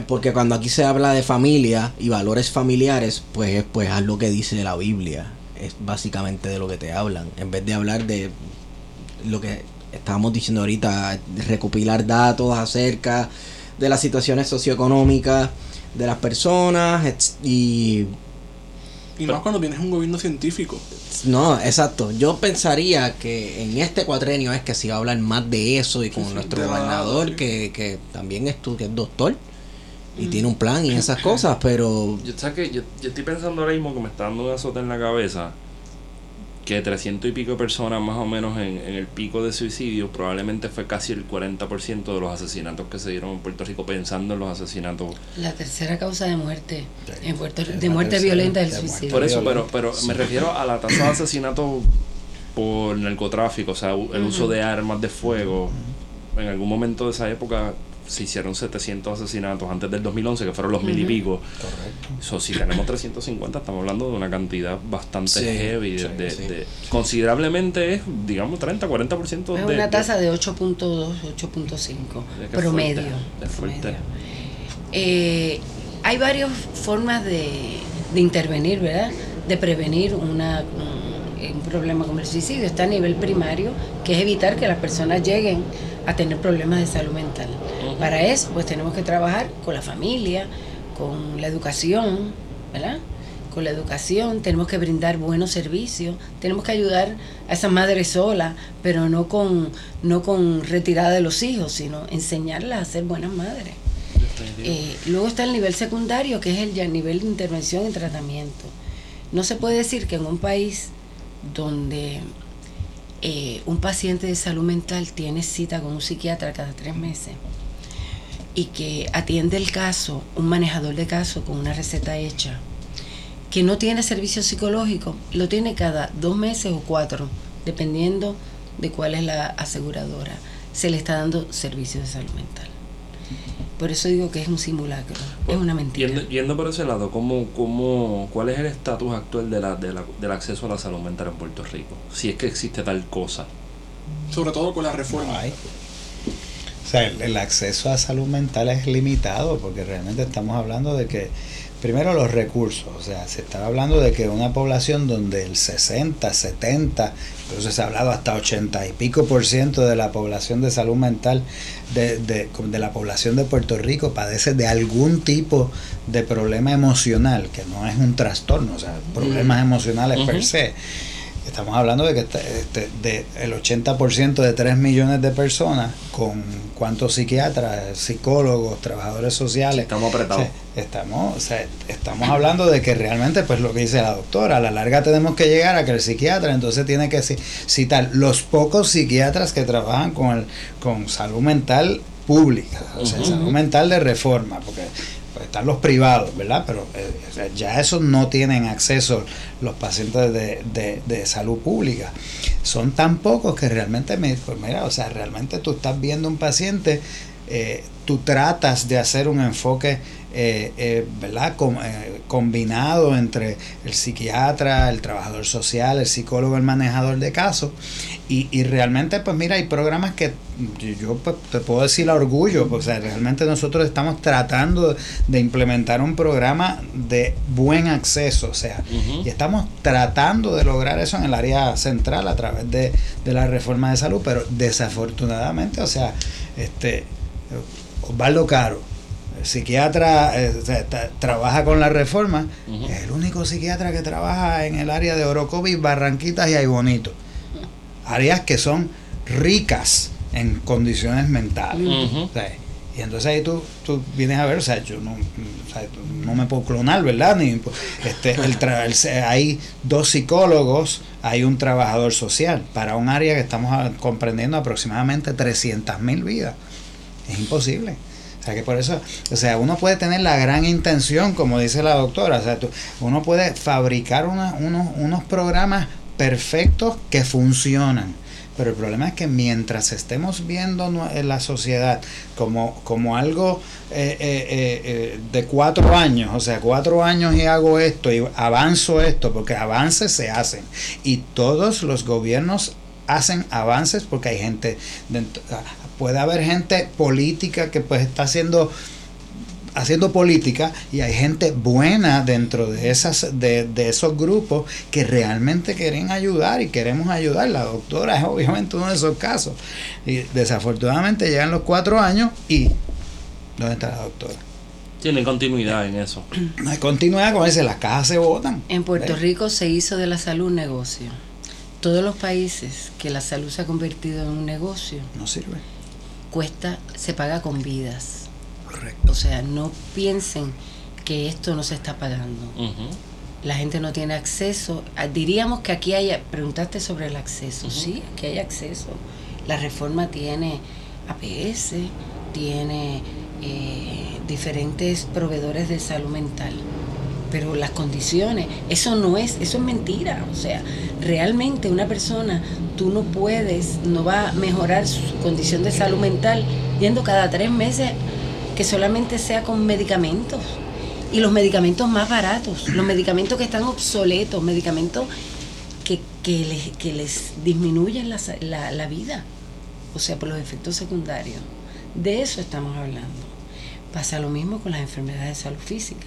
Porque cuando aquí se habla de familia y valores familiares, pues es pues lo que dice la Biblia. Es básicamente de lo que te hablan. En vez de hablar de lo que estábamos diciendo ahorita, recopilar datos acerca de las situaciones socioeconómicas de las personas y y más cuando tienes un gobierno científico. No, exacto. Yo pensaría que en este cuatrenio es que se va a hablar más de eso y con nuestro gobernador, que, que también es, tu, que es doctor y mm. tiene un plan y esas [laughs] cosas, pero... Yo, que yo, yo, estoy pensando ahora mismo que me está dando un azote en la cabeza que 300 y pico personas más o menos en, el pico de suicidio probablemente fue casi el 40% de los asesinatos que se dieron en Puerto Rico pensando en los asesinatos. La tercera causa de muerte en Puerto de muerte violenta es el suicidio. Por eso, pero, pero me refiero a la tasa de asesinatos por narcotráfico, o sea, el uso de armas de fuego. En algún momento de esa época se hicieron 700 asesinatos antes del 2011, que fueron los mil y pico. Correcto. si tenemos 350, estamos hablando de una cantidad bastante heavy. De, considerablemente es, digamos, 30, 40% es de. una tasa de 8.2, 8.5 promedio. promedio. Eh, hay varias formas de, de intervenir, ¿verdad? De prevenir una, un problema como el suicidio. Está a nivel primario, que es evitar que las personas lleguen a tener problemas de salud mental. Para eso, pues tenemos que trabajar con la familia, con la educación, ¿verdad? Con la educación tenemos que brindar buenos servicios, tenemos que ayudar a esas madres solas, pero no con, no con retirada de los hijos, sino enseñarlas a ser buenas madres. Eh, luego está el nivel secundario, que es el nivel de intervención y tratamiento. No se puede decir que en un país donde eh, un paciente de salud mental tiene cita con un psiquiatra cada tres meses y que atiende el caso, un manejador de caso con una receta hecha, que no tiene servicio psicológico, lo tiene cada dos meses o cuatro, dependiendo de cuál es la aseguradora. Se le está dando servicio de salud mental. Por eso digo que es un simulacro, es una mentira. Yendo, yendo por ese lado, ¿cómo, cómo, ¿cuál es el estatus actual de la, de la- del acceso a la salud mental en Puerto Rico? Si es que existe tal cosa. Sobre todo con la reforma. No hay. O sea, el, el acceso a salud mental es limitado porque realmente estamos hablando de que, primero los recursos, o sea, se está hablando de que una población donde el 60, 70, incluso se ha hablado hasta 80 y pico por ciento de la población de salud mental de, de, de la población de Puerto Rico padece de algún tipo de problema emocional, que no es un trastorno, o sea, problemas emocionales per se. Estamos hablando de que este- de el 80% de 3 millones de personas con cuántos psiquiatras, psicólogos, trabajadores sociales. Estamos apretados. O sea, estamos, o sea, estamos hablando de que realmente, pues lo que dice la doctora, a la larga tenemos que llegar a que el psiquiatra entonces tiene que ci- citar los pocos psiquiatras que trabajan con, el, con salud mental pública, o sea, salud mental de reforma, porque están los privados, ¿verdad? Pero eh, ya esos no tienen acceso los pacientes de, de- salud pública. Son tan pocos que realmente, me, pues mira, o sea, realmente tú estás viendo un paciente, eh, tú tratas de hacer un enfoque, eh, eh, ¿verdad? Com- eh, combinado entre el psiquiatra, el trabajador social, el psicólogo, el manejador de casos. Y, y realmente, pues mira, hay programas que yo, pues, te puedo decir a orgullo, pues, o sea, realmente nosotros estamos tratando de implementar un programa de buen acceso, o sea, y estamos tratando de lograr eso en el área central a través de, de la reforma de salud, pero desafortunadamente, o sea, este Osvaldo Caro, psiquiatra, eh, o sea, ta- trabaja con la reforma, es el único psiquiatra que trabaja en el área de Orocovis, Barranquitas y Aybonito. Áreas que son ricas en condiciones mentales. Ujú. O sea, y entonces ahí tú, tú vienes a ver, o sea, yo no, o sea, no me puedo clonar, ¿verdad? Ni, este, el tra- el hay dos psicólogos, hay un trabajador social para un área que estamos comprendiendo aproximadamente 300 mil vidas. Es imposible. Que por eso, o sea, uno puede tener la gran intención, como dice la doctora, o sea, tú- uno puede fabricar unos, unos programas perfectos que funcionan. Pero el problema es que mientras estemos viendo en la sociedad como, como algo eh, eh, eh, eh, de cuatro años, o sea, cuatro años y hago esto y avanzo esto, porque avances se hacen. Y todos los gobiernos hacen avances porque hay gente, dentro- puede haber gente política que pues está haciendo haciendo política y hay gente buena dentro de esas de, de esos grupos que realmente quieren ayudar y queremos ayudar la doctora es obviamente uno de esos casos y desafortunadamente llegan los cuatro años y ¿dónde está la doctora? Tienen continuidad en eso. [clears throat] no hay continuidad con ese las cajas se botan En Puerto ¿Ves? Rico se hizo de la salud un negocio. Todos los países que la salud se ha convertido en un negocio, no sirve cuesta, se paga con vidas. correcto O sea, no piensen que esto no se está pagando. La gente no tiene acceso. Ah, Diríamos que aquí hay, preguntaste sobre el acceso. Sí, aquí hay acceso. La reforma tiene APS, tiene eh, diferentes proveedores de salud mental. Pero las condiciones, eso no es, eso es mentira. O sea, realmente una persona, tú no puedes, no va a mejorar su condición de salud mental yendo cada tres meses que solamente sea con medicamentos. Y los medicamentos más baratos, los medicamentos que están obsoletos, medicamentos que, que, les, que les disminuyen la, la vida, o sea, por los efectos secundarios. De eso estamos hablando. Pasa lo mismo con las enfermedades de salud física.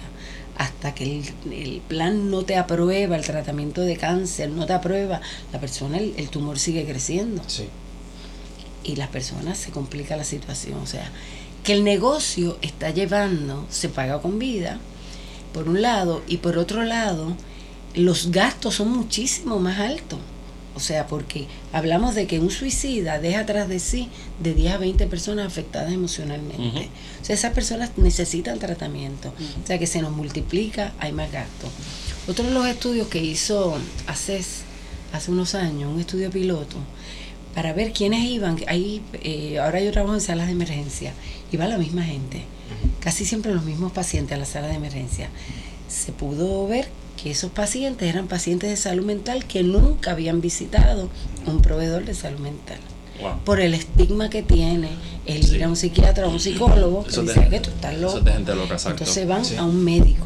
Hasta que el, el plan no te aprueba el tratamiento de cáncer, no te aprueba, la persona, el, el tumor sigue creciendo Sí. y las personas se complica la situación. O sea, que el negocio está llevando, se paga con vida, por un lado, y por otro lado, los gastos son muchísimo más altos. O sea, porque hablamos de que un suicida deja atrás de sí de 10 a 20 personas afectadas emocionalmente. O sea, esas personas necesitan tratamiento. O sea, que se nos multiplica, hay más gastos. Otro de los estudios que hizo ACES hace unos años, un estudio piloto, para ver quiénes iban. Ahí, eh, ahora yo trabajo en salas de emergencia. Iba la misma gente. Casi siempre los mismos pacientes a la sala de emergencia. Se pudo ver que esos pacientes eran pacientes de salud mental que nunca habían visitado un proveedor de salud mental. Wow. Por el estigma que tiene el Sí. ir a un psiquiatra o a un psicólogo, que Eso dice que tú estás eso loco. es de gente loca. Entonces van Sí. a un médico.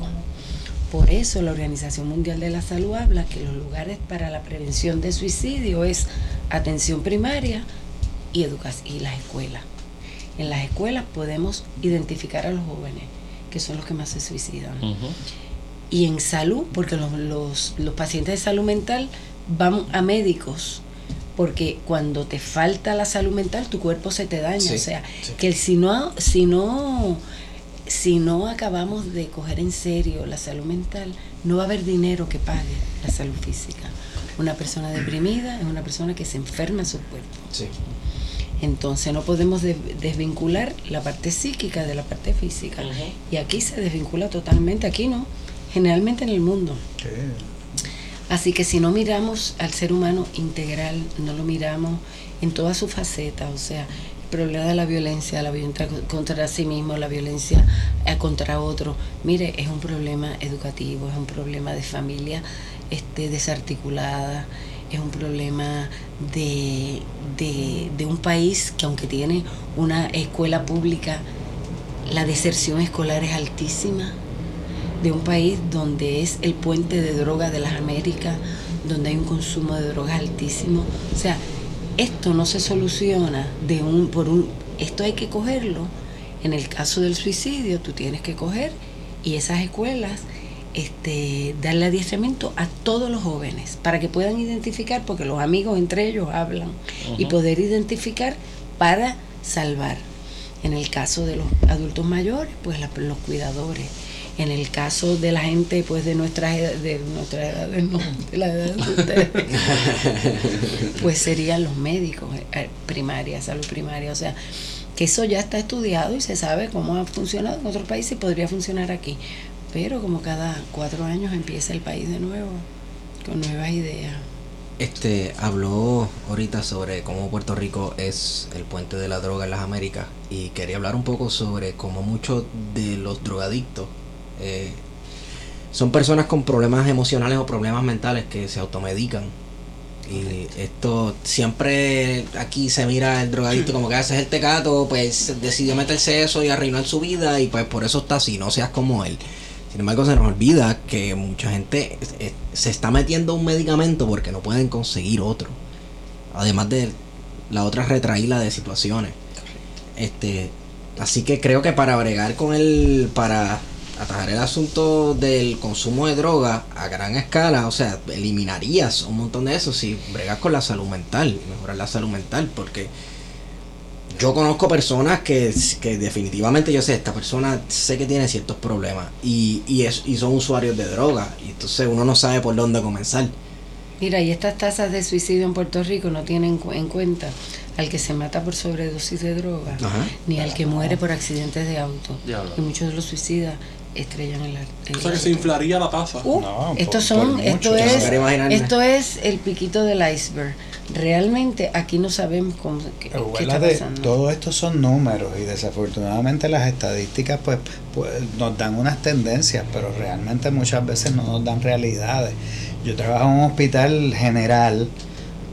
Por eso la Organización Mundial de la Salud habla que los lugares para la prevención de suicidio es atención primaria y educación y las escuelas. En las escuelas podemos identificar a los jóvenes, que son los que más se suicidan. Y en salud, porque los, los, los pacientes de salud mental van a médicos, porque cuando te falta la salud mental, tu cuerpo se te daña. Sí, o sea, sí. que si no, si no, si no acabamos de coger en serio la salud mental, no va a haber dinero que pague la salud física. Una persona deprimida es una persona que se enferma en su cuerpo. Sí. Entonces no podemos de- desvincular la parte psíquica de la parte física. Y aquí se desvincula totalmente, aquí no, generalmente en el mundo. Sí. Así que si no miramos al ser humano integral, no lo miramos en todas sus facetas, o sea, el problema de la violencia, la violencia contra sí mismo, la violencia eh, contra otro, mire, es un problema educativo, es un problema de familia este, desarticulada, es un problema de, de, de un país que aunque tiene una escuela pública, la deserción escolar es altísima de un país donde es el puente de droga de las Américas, donde hay un consumo de drogas altísimo. O sea, esto no se soluciona de un por un esto hay que cogerlo. En el caso del suicidio, tú tienes que coger y esas escuelas este, darle adiestramiento a todos los jóvenes para que puedan identificar, porque los amigos entre ellos hablan, y poder identificar para salvar. En el caso de los adultos mayores, pues la- los cuidadores. En el caso de la gente pues de nuestra edad, de nuestra edad, no, de la edad de ustedes, pues serían los médicos, eh, primaria, salud primaria, o sea, que eso ya está estudiado y se sabe cómo ha funcionado en otros países y podría funcionar aquí. Pero como cada cuatro años empieza el país de nuevo, con nuevas ideas. Este habló ahorita sobre cómo Puerto Rico es el puente de la droga en las Américas y quería hablar un poco sobre cómo muchos de los drogadictos eh, son personas con problemas emocionales o problemas mentales que se automedican. Y esto siempre aquí se mira el drogadicto como que hace el tecato, pues decidió meterse eso y arruinar su vida y pues por eso está así, no seas como él. Sin embargo, se nos olvida que mucha gente se está metiendo un medicamento porque no pueden conseguir otro. Además de la otra retraída de situaciones. Este, así que creo que para bregar con el, para atajar el asunto del consumo de droga a gran escala, o sea, eliminarías un montón de eso si bregas con la salud mental, mejorar la salud mental, porque yo conozco personas que, que definitivamente yo sé, esta persona sé que tiene ciertos problemas y, y, es, y son usuarios de droga, y entonces uno no sabe por dónde comenzar. Mira, y estas tasas de suicidio en Puerto Rico no tienen en cuenta al que se mata por sobredosis de droga, Ajá. ni al que muere por accidentes de auto. Y muchos de los suicidas estrellan el, ar- el O sea que se inflaría la tasa. Uh, No, estos por- son, por esto es, esto es el piquito del iceberg. Realmente aquí no sabemos cómo qué, qué está pasando. todo esto son números y desafortunadamente las estadísticas pues, pues nos dan unas tendencias, pero realmente muchas veces no nos dan realidades. Yo trabajo en un hospital general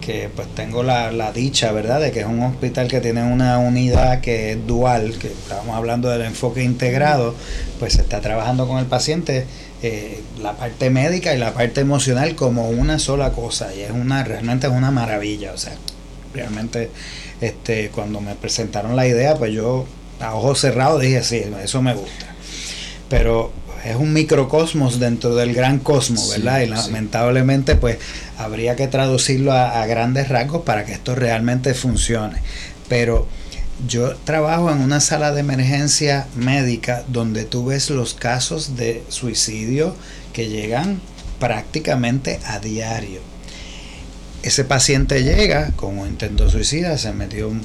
que pues tengo la, la dicha, ¿verdad?, de que es un hospital que tiene una unidad que es dual, que estamos hablando del enfoque integrado, pues se está trabajando con el paciente eh, la parte médica y la parte emocional como una sola cosa y es una realmente es una maravilla, o sea, realmente este cuando me presentaron la idea, pues yo a ojos cerrados dije, sí, eso me gusta. Pero es un microcosmos dentro del gran cosmos, Sí, ¿verdad? Y sí. lamentablemente, pues habría que traducirlo a, grandes rasgos para que esto realmente funcione. Pero yo trabajo en una sala de emergencia médica donde tú ves los casos de suicidio que llegan prácticamente a diario. Ese paciente llega con un intento suicida, se metió un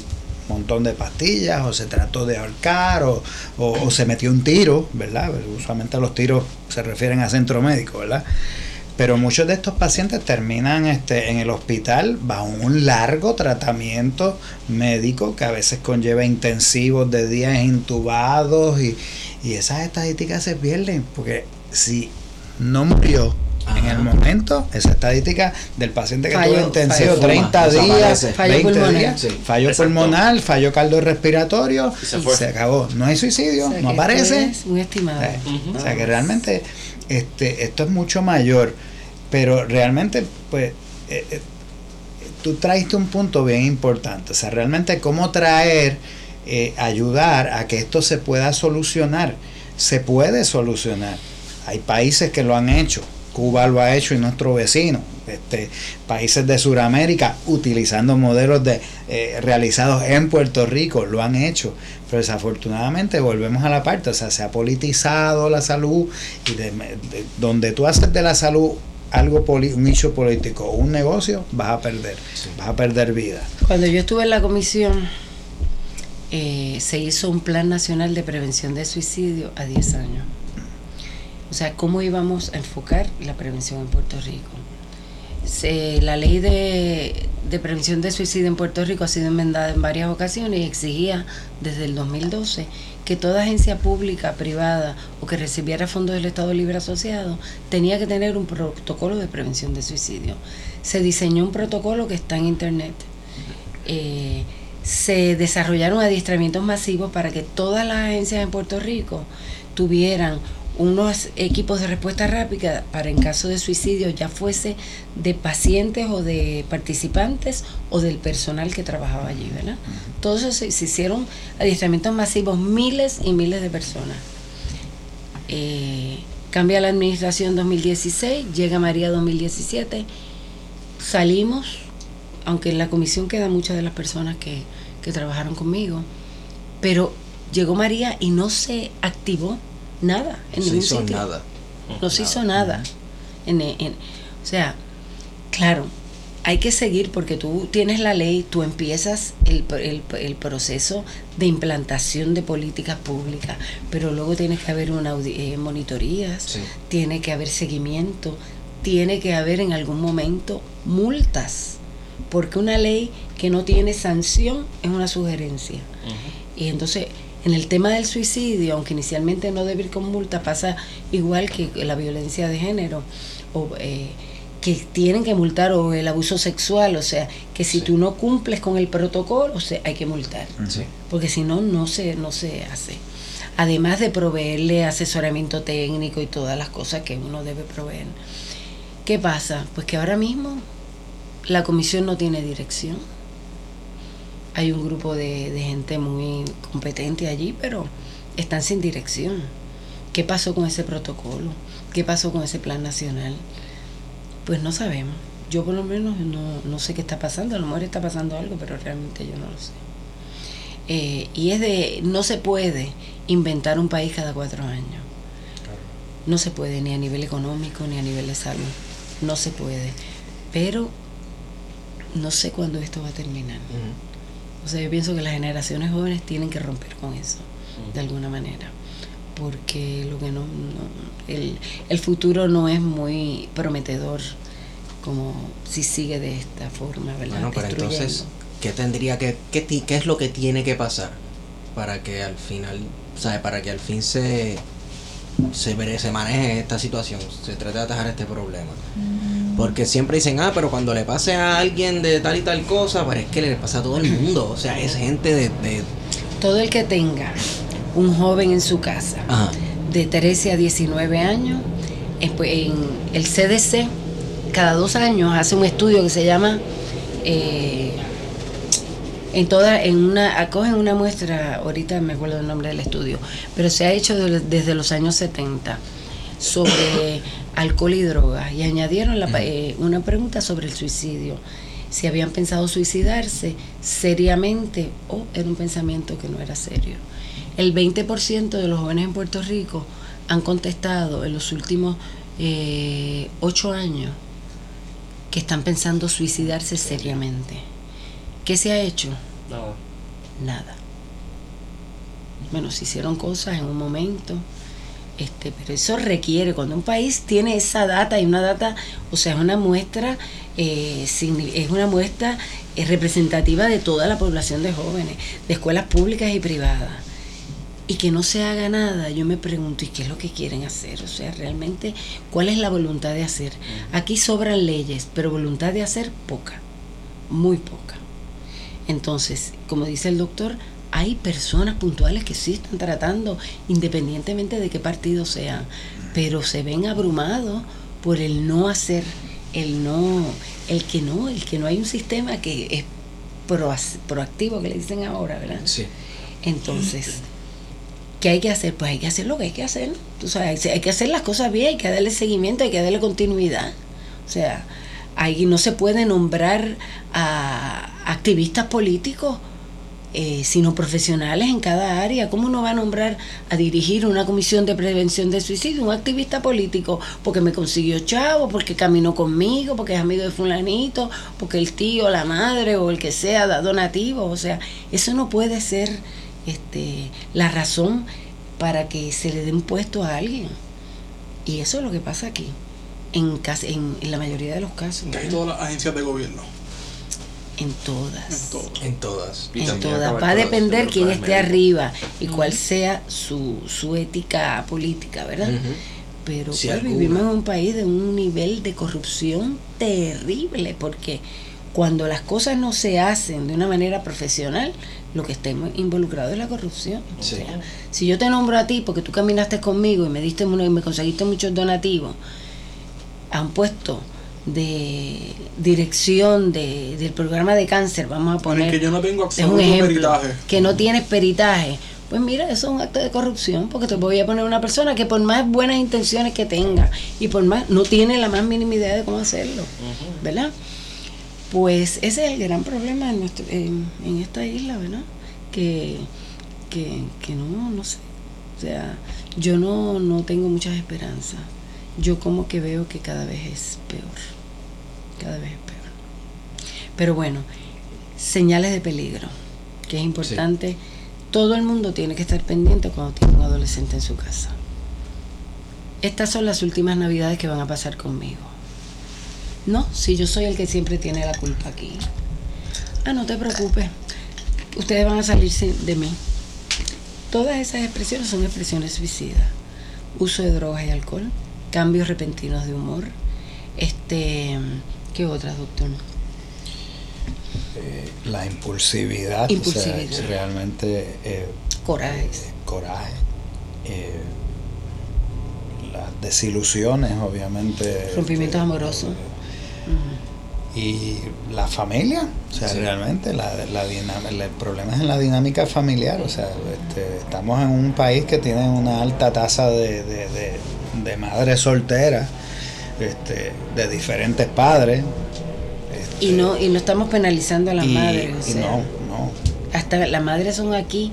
montón de pastillas o se trató de ahorcar o, o- o se metió un tiro, ¿verdad? Usualmente los tiros se refieren a centro médico, ¿verdad? Pero muchos de estos pacientes terminan este, en el hospital bajo un largo tratamiento médico que a veces conlleva intensivos de días intubados y, y esas estadísticas se pierden porque si no murió En el momento, esa estadística del paciente que Fallo- tuvo intensivo, fallo- 30 días. Fallo 20 pulmonar. días, Sí. fallo Exacto. pulmonar, fallo cardiorrespiratorio, Y se fue. acabó. No hay suicidio, O sea, no aparece. es un estimado. Eh, O sea que realmente este, esto es mucho mayor, pero realmente pues eh, eh, tú traiste un punto bien importante, o sea, realmente cómo traer, eh, ayudar a que esto se pueda solucionar, se puede solucionar. Hay países que lo han hecho, Cuba lo ha hecho y nuestro vecino, este, países de Sudamérica utilizando modelos de, eh, realizados en Puerto Rico lo han hecho, pero desafortunadamente volvemos a la parte, o sea, se ha politizado la salud y de- de- donde tú haces de la salud algo poli- un nicho político o un negocio, vas a perder, vas a perder vida. Cuando yo estuve en la comisión, eh, se hizo un plan nacional de prevención de suicidio a 10 años. O sea, cómo íbamos a enfocar la prevención en Puerto Rico. Se- la ley de, de prevención de suicidio en Puerto Rico ha sido enmendada en varias ocasiones y exigía desde el 2012 que toda agencia pública, privada o que recibiera fondos del Estado Libre Asociado tenía que tener un protocolo de prevención de suicidio. Se diseñó un protocolo que está en Internet. Eh, se desarrollaron adiestramientos masivos para que todas las agencias en Puerto Rico tuvieran unos equipos de respuesta rápida para en caso de suicidio, ya fuese de pacientes o de participantes o del personal que trabajaba allí, ¿verdad? Todo eso se, se hicieron adiestramientos masivos, miles y miles de personas. Eh, cambia la administración 2016, llega María 2017, salimos, aunque en la comisión quedan muchas de las personas que, que trabajaron conmigo, pero llegó María y no se activó nada en No se ningún hizo sitio. nada. No se hizo nada. En, en- o sea, claro, hay que seguir porque tú tienes la ley, tú empiezas el, el- el proceso de implantación de políticas públicas, pero luego tiene que haber una eh, monitorías, Sí. tiene que haber seguimiento, tiene que haber en algún momento multas, porque una ley que no tiene sanción es una sugerencia. Y entonces, en el tema del suicidio, aunque inicialmente no debe ir con multa, pasa igual que la violencia de género, o eh, que tienen que multar, o el abuso sexual, o sea, que si Sí. tú no cumples con el protocolo, o sea, hay que multar, Sí. porque si no, no se, no se hace. Además de proveerle asesoramiento técnico y todas las cosas que uno debe proveer. ¿Qué pasa? Pues que ahora mismo la comisión no tiene dirección hay un grupo de, de gente muy competente allí, pero están sin dirección. ¿Qué pasó con ese protocolo? ¿Qué pasó con ese plan nacional? Pues no sabemos. Yo por lo menos no, no sé qué está pasando. A lo mejor está pasando algo, pero realmente yo no lo sé. Eh, y es de, no se puede inventar un país cada cuatro años. No se puede ni a nivel económico ni a nivel de salud. No se puede. Pero no sé cuándo esto va a terminar. Ujú. O sea, yo pienso que las generaciones jóvenes tienen que romper con eso, de alguna manera. Porque lo que no, no- el, el futuro no es muy prometedor como si sigue de esta forma, ¿verdad? Bueno, pero entonces, ¿qué tendría que, qué, ti- qué es lo que tiene que pasar para que al final, ¿sabe? Para que al fin se, se, se maneje esta situación, se trate de atajar este problema. Porque siempre dicen, ah, pero cuando le pase a alguien de tal y tal cosa, pero es que le pasa a todo el mundo. O sea, es gente de... de Todo el que tenga un joven en su casa ajá, de 13 a 19 años, en, pues, en el CDC cada dos años hace un estudio que se llama eh, en toda en una acogen una muestra ahorita me acuerdo el nombre del estudio pero se ha hecho de- desde los años 70 sobre alcohol y drogas y añadieron la eh, una pregunta sobre el suicidio si habían pensado suicidarse seriamente o era un pensamiento que no era serio el 20% de los jóvenes en Puerto Rico han contestado en los últimos eh, ocho años que están pensando suicidarse seriamente. ¿Qué se ha hecho? Nada. Nada. Bueno, se hicieron cosas en un momento, este, pero eso requiere, cuando un país tiene esa data y una data, o sea, es una muestra, eh, es una muestra eh, representativa de toda la población de jóvenes, de escuelas públicas y privadas. y que no se haga nada, yo me pregunto, ¿y qué es lo que quieren hacer? O sea, realmente, ¿cuál es la voluntad de hacer? Aquí sobran leyes, pero voluntad de hacer poca, muy poca. Entonces, como dice el doctor, hay personas puntuales que sí están tratando, independientemente de qué partido sean, pero se ven abrumados por el no hacer, el no, el que no, el que no hay un sistema que es proactivo, que le dicen ahora, ¿verdad? Sí. Entonces, ¿qué hay que hacer? Pues hay que hacer lo que hay que hacer. Tú sabes, hay que hacer las cosas bien, hay que darle seguimiento, hay que darle continuidad. O sea, ahí no se puede nombrar a activistas políticos eh, sino profesionales en cada área. ¿Cómo uno va a nombrar a dirigir una comisión de prevención de suicidio? Un activista político, porque me consiguió chavo, porque caminó conmigo, porque es amigo de fulanito, porque el tío, la madre o el que sea da donativo. O sea, eso no puede ser este, la razón para que se le dé un puesto a alguien. Y eso es lo que pasa aquí, en, en, en la mayoría de los casos. En todas las agencias de gobierno. En todas. En todas. En todas. Y En también todas. acabar Va a depender quién esté arriba y cuál sea su, su ética política, ¿verdad? Pero Si pues, vivimos en un país de un nivel de corrupción terrible, porque cuando las cosas no se hacen de una manera profesional, lo que está involucrado es la corrupción. O Sí. sea, si yo te nombro a ti porque tú caminaste conmigo y me diste y me conseguiste muchos donativos un puesto de dirección de, del programa de cáncer, vamos a poner que yo no tengo es un ejemplo peritaje. que no tienes peritaje. Pues mira eso es un acto de corrupción porque te voy a poner una persona que por más buenas intenciones que tenga y por más no tiene la más mínima idea de cómo hacerlo verdad pues ese es el gran problema en, nuestro, en, en esta isla verdad que, que, que no no sé. O sea yo no, no tengo muchas esperanzas. Yo como que veo que cada vez es peor cada vez es peor pero bueno señales de peligro, que es importante. Todo el mundo tiene que estar pendiente cuando tiene un adolescente en su casa. Estas son las últimas navidades que van a pasar conmigo. No, si yo soy el que siempre tiene la culpa aquí. Ah, no te preocupes. Ustedes van a salirse de mí. Todas esas expresiones son expresiones suicidas. Uso de drogas y alcohol, cambios repentinos de humor. Este, ¿qué otras, doctor? Eh, la impulsividad, o sea, Impulsividad. realmente eh, Corajes. eh, coraje, las desilusiones, obviamente. Rompimientos amorosos. Y la familia, o sea, Sí. realmente la, la el problema es en la dinámica familiar, o sea, este, estamos en un país que tiene una alta tasa de, de, de- de madres solteras, este, de diferentes padres. este, Y no, y no estamos penalizando a las y- madres. o y sea, no, no, Hasta las madres son aquí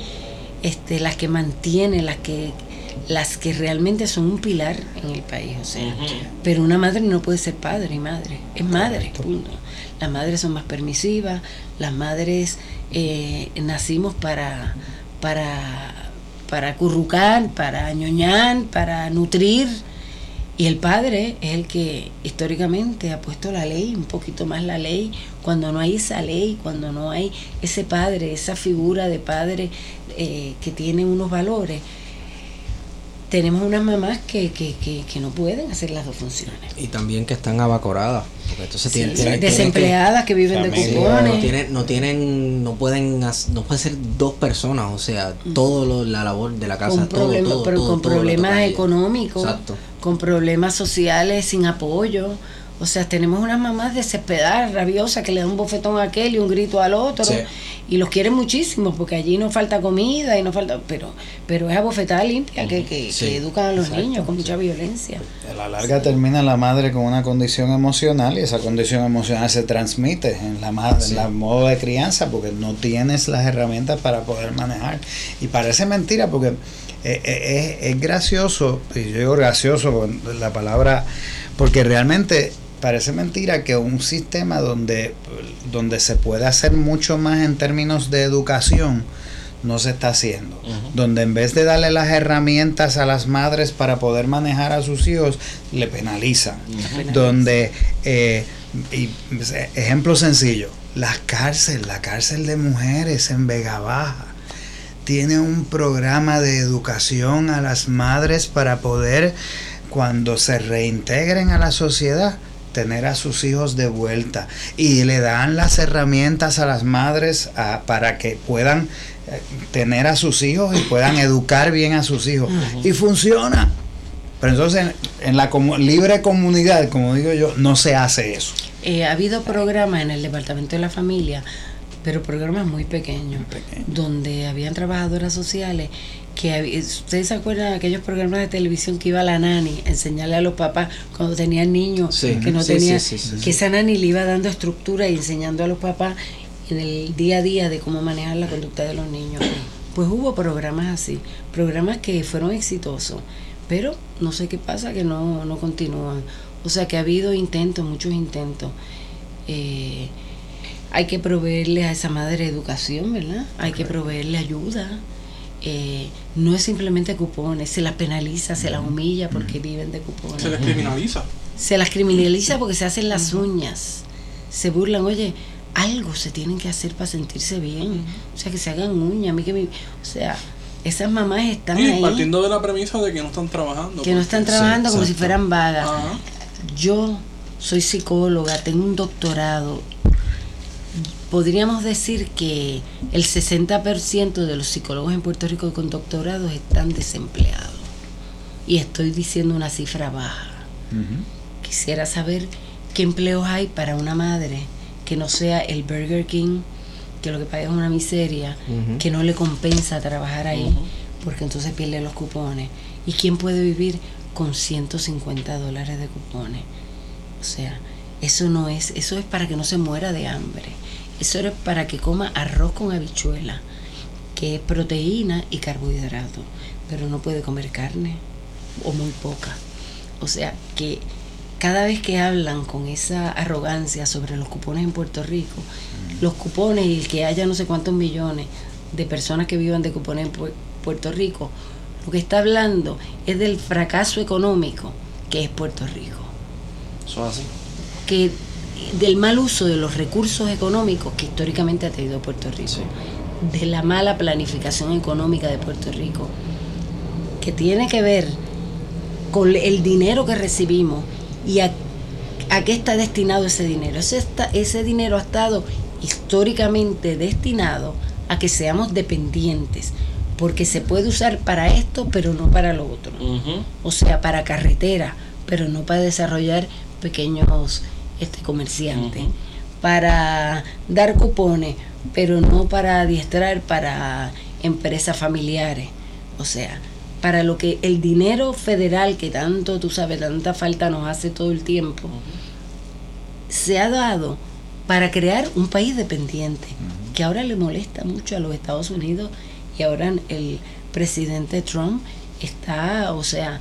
este, las que mantienen, las que, las que realmente son un pilar en el país. O sea, pero una madre no puede ser padre y madre, es madre. Punto. Las madres son más permisivas, las madres eh, nacimos para, para, para currucar, para ñoñar, para nutrir. Y el padre es el que históricamente ha puesto la ley, un poquito más la ley, cuando no hay esa ley, cuando no hay ese padre, esa figura de padre eh, que tiene unos valores. Tenemos unas mamás que, que, que, que no pueden hacer las dos funciones. Y también que están abacoradas. Porque entonces Sí, tienen, tienen- desempleadas que, viven de cupones. no tienen, no tienen, no pueden, no pueden ser dos personas, o sea, todo lo, la labor de la casa, con todo, problemas, todo, pero todo, con todo le problemas económicos, Exacto. Con problemas sociales sin apoyo. O sea, tenemos unas mamás desesperadas, rabiosas, que le dan un bofetón a aquel y un grito al otro. Sí. Y los quieren muchísimo, porque allí no falta comida y no falta. Pero pero es a bofetada limpia que, que, Sí, que educan a los exacto, niños con mucha violencia. A la larga termina la madre con una condición emocional y esa condición emocional se transmite en la madre, Sí. en la modo de crianza porque no tienes las herramientas para poder manejar. Y parece mentira porque eh, eh, es, es gracioso, y yo digo gracioso con la palabra, porque realmente parece mentira que un sistema donde, donde se puede hacer mucho más en términos de educación, no se está haciendo. Donde en vez de darle las herramientas a las madres para poder manejar a sus hijos, le penalizan. Donde, eh, y, eh, ejemplo sencillo, la cárcel, la cárcel de mujeres en Vega Baja. Tiene un programa de educación a las madres para poder, cuando se reintegren a la sociedad, tener a sus hijos de vuelta. Y le dan las herramientas a las madres a- para que puedan eh, tener a sus hijos y puedan educar bien a sus hijos. Y funciona. Pero entonces en, en la comu- libre comunidad, como digo yo, no se hace eso. Eh, ha habido programas en el Departamento de la Familia, pero programas muy pequeños, donde habían trabajadoras sociales que hab- ustedes se acuerdan de aquellos programas de televisión que iba la nani a enseñarle a los papás cuando tenían niños Sí, que no sí, tenían sí, que esa nani le iba dando estructura y enseñando a los papás en el día a día de cómo manejar la conducta de los niños pues hubo programas así programas que fueron exitosos pero no sé qué pasa que no, no continúan. O sea que ha habido intentos muchos intentos. Eh, hay que proveerle a esa madre educación, ¿verdad? Hay que proveerle ayuda. Eh, no es simplemente cupones, se las penaliza, se las humilla porque viven de cupones. Se les criminaliza. Se las criminaliza porque se hacen las uñas. Se burlan, oye, algo se tienen que hacer para sentirse bien. O sea, que se hagan uñas. A mí que me- o sea, esas mamás están Y ahí partiendo de la premisa de que no están trabajando. que no están trabajando como si fueran vagas. Ajá. Yo soy psicóloga, tengo un doctorado. Podríamos decir que el 60% de los psicólogos en Puerto Rico con doctorados están desempleados. Y estoy diciendo una cifra baja. Quisiera saber qué empleos hay para una madre que no sea el Burger King, que lo que paga es una miseria, que no le compensa trabajar ahí, porque entonces pierde los cupones. ¿Y quién puede vivir con 150 dólares de cupones? O sea, eso no es, eso es para que no se muera de hambre. Eso es para que coma arroz con habichuela, que es proteína y carbohidrato, pero no puede comer carne o muy poca. O sea, que cada vez que hablan con esa arrogancia sobre los cupones en Puerto Rico, los cupones y que haya no sé cuántos millones de personas que vivan de cupones en Pu- Puerto Rico, lo que está hablando es del fracaso económico que es Puerto Rico Eso es así. que del mal uso de los recursos económicos que históricamente ha tenido Puerto Rico, de la mala planificación económica de Puerto Rico, que tiene que ver con el dinero que recibimos y a, a qué está destinado ese dinero. Ese, está- ese dinero ha estado históricamente destinado a que seamos dependientes, porque se puede usar para esto, pero no para lo otro. O sea, para carretera, pero no para desarrollar pequeños este, comerciantes, Ujú. para dar cupones, pero no para adiestrar para empresas familiares, o sea, para lo que el dinero federal que tanto, tú sabes, tanta falta nos hace todo el tiempo, se ha dado para crear un país dependiente, que ahora le molesta mucho a los Estados Unidos y ahora el presidente Trump está, o sea,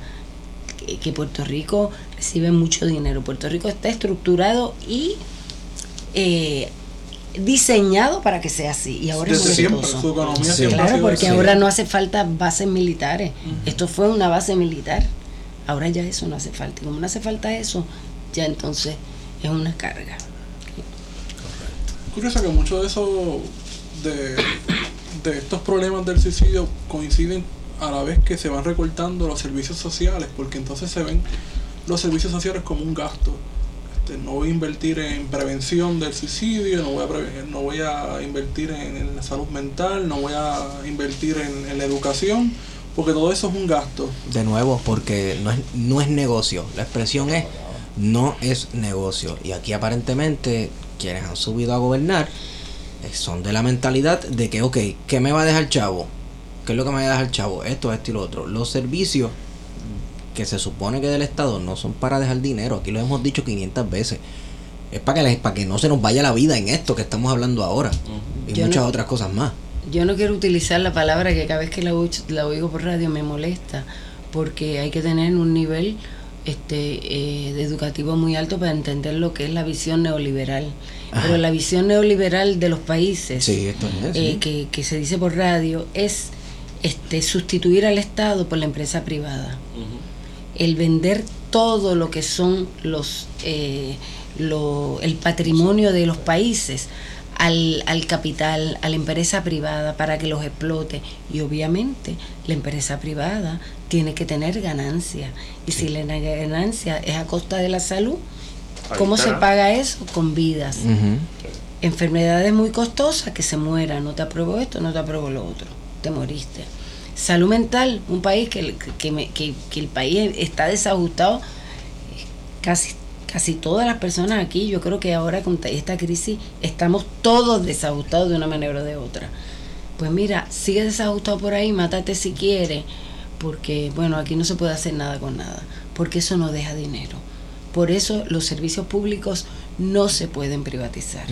que, que Puerto Rico recibe mucho dinero. Puerto Rico está estructurado y eh, diseñado para que sea así. Y ahora es Desde siempre, molestoso. su economía Sí. siempre Claro, porque así. ahora no hace falta bases militares. Esto fue una base militar. Ahora ya eso no hace falta. Y como no hace falta eso, ya entonces es una carga. curioso que mucho de eso de, de estos problemas del suicidio coinciden a la vez que se van recortando los servicios sociales porque entonces se ven los servicios sociales como un gasto Este, no voy a invertir en prevención del suicidio no voy a, no voy a invertir en, la salud mental no voy a invertir en, en la educación porque todo eso es un gasto De nuevo, porque no es, no es negocio. La expresión es no es negocio. Y aquí aparentemente quienes han subido a gobernar eh, son de la mentalidad de que, ok, ¿qué me va a dejar chavo? ¿Qué es lo que me va a dejar chavo? Esto, esto y lo otro. Los servicios que se supone que del Estado no son para dejar dinero. Aquí lo hemos dicho 500 veces. Es para que, les- para que no se nos vaya la vida en esto que estamos hablando ahora. Y Yo muchas no- otras cosas más. Yo no quiero utilizar la palabra que cada vez que la, oigo- la oigo por radio me molesta, porque hay que tener un nivel este, eh, de educativo muy alto para entender lo que es la visión neoliberal. Pero la visión neoliberal de los países Sí, esto es. eh, sí. que, que se dice por radio es este, sustituir al Estado por la empresa privada. El vender todo lo que son los eh, lo- el patrimonio de los países al, al capital, a la empresa privada para que los explote. Y obviamente la empresa privada tiene que tener ganancia. Y si la ganancia es a costa de la salud, Ahí ¿cómo está. se paga eso? Con vidas. Enfermedades muy costosas que se mueran. No te apruebo esto, no te apruebo lo otro. Te moriste. Salud mental, un país que, que, me- que- que el país está desajustado. Casi, casi todas las personas aquí, yo creo que ahora con esta crisis estamos todos desajustados de una manera o de otra. Pues mira, sigue desajustado por ahí, mátate si quieres, porque bueno, aquí no se puede hacer nada con nada, porque eso no deja dinero. Por eso los servicios públicos no se pueden privatizar.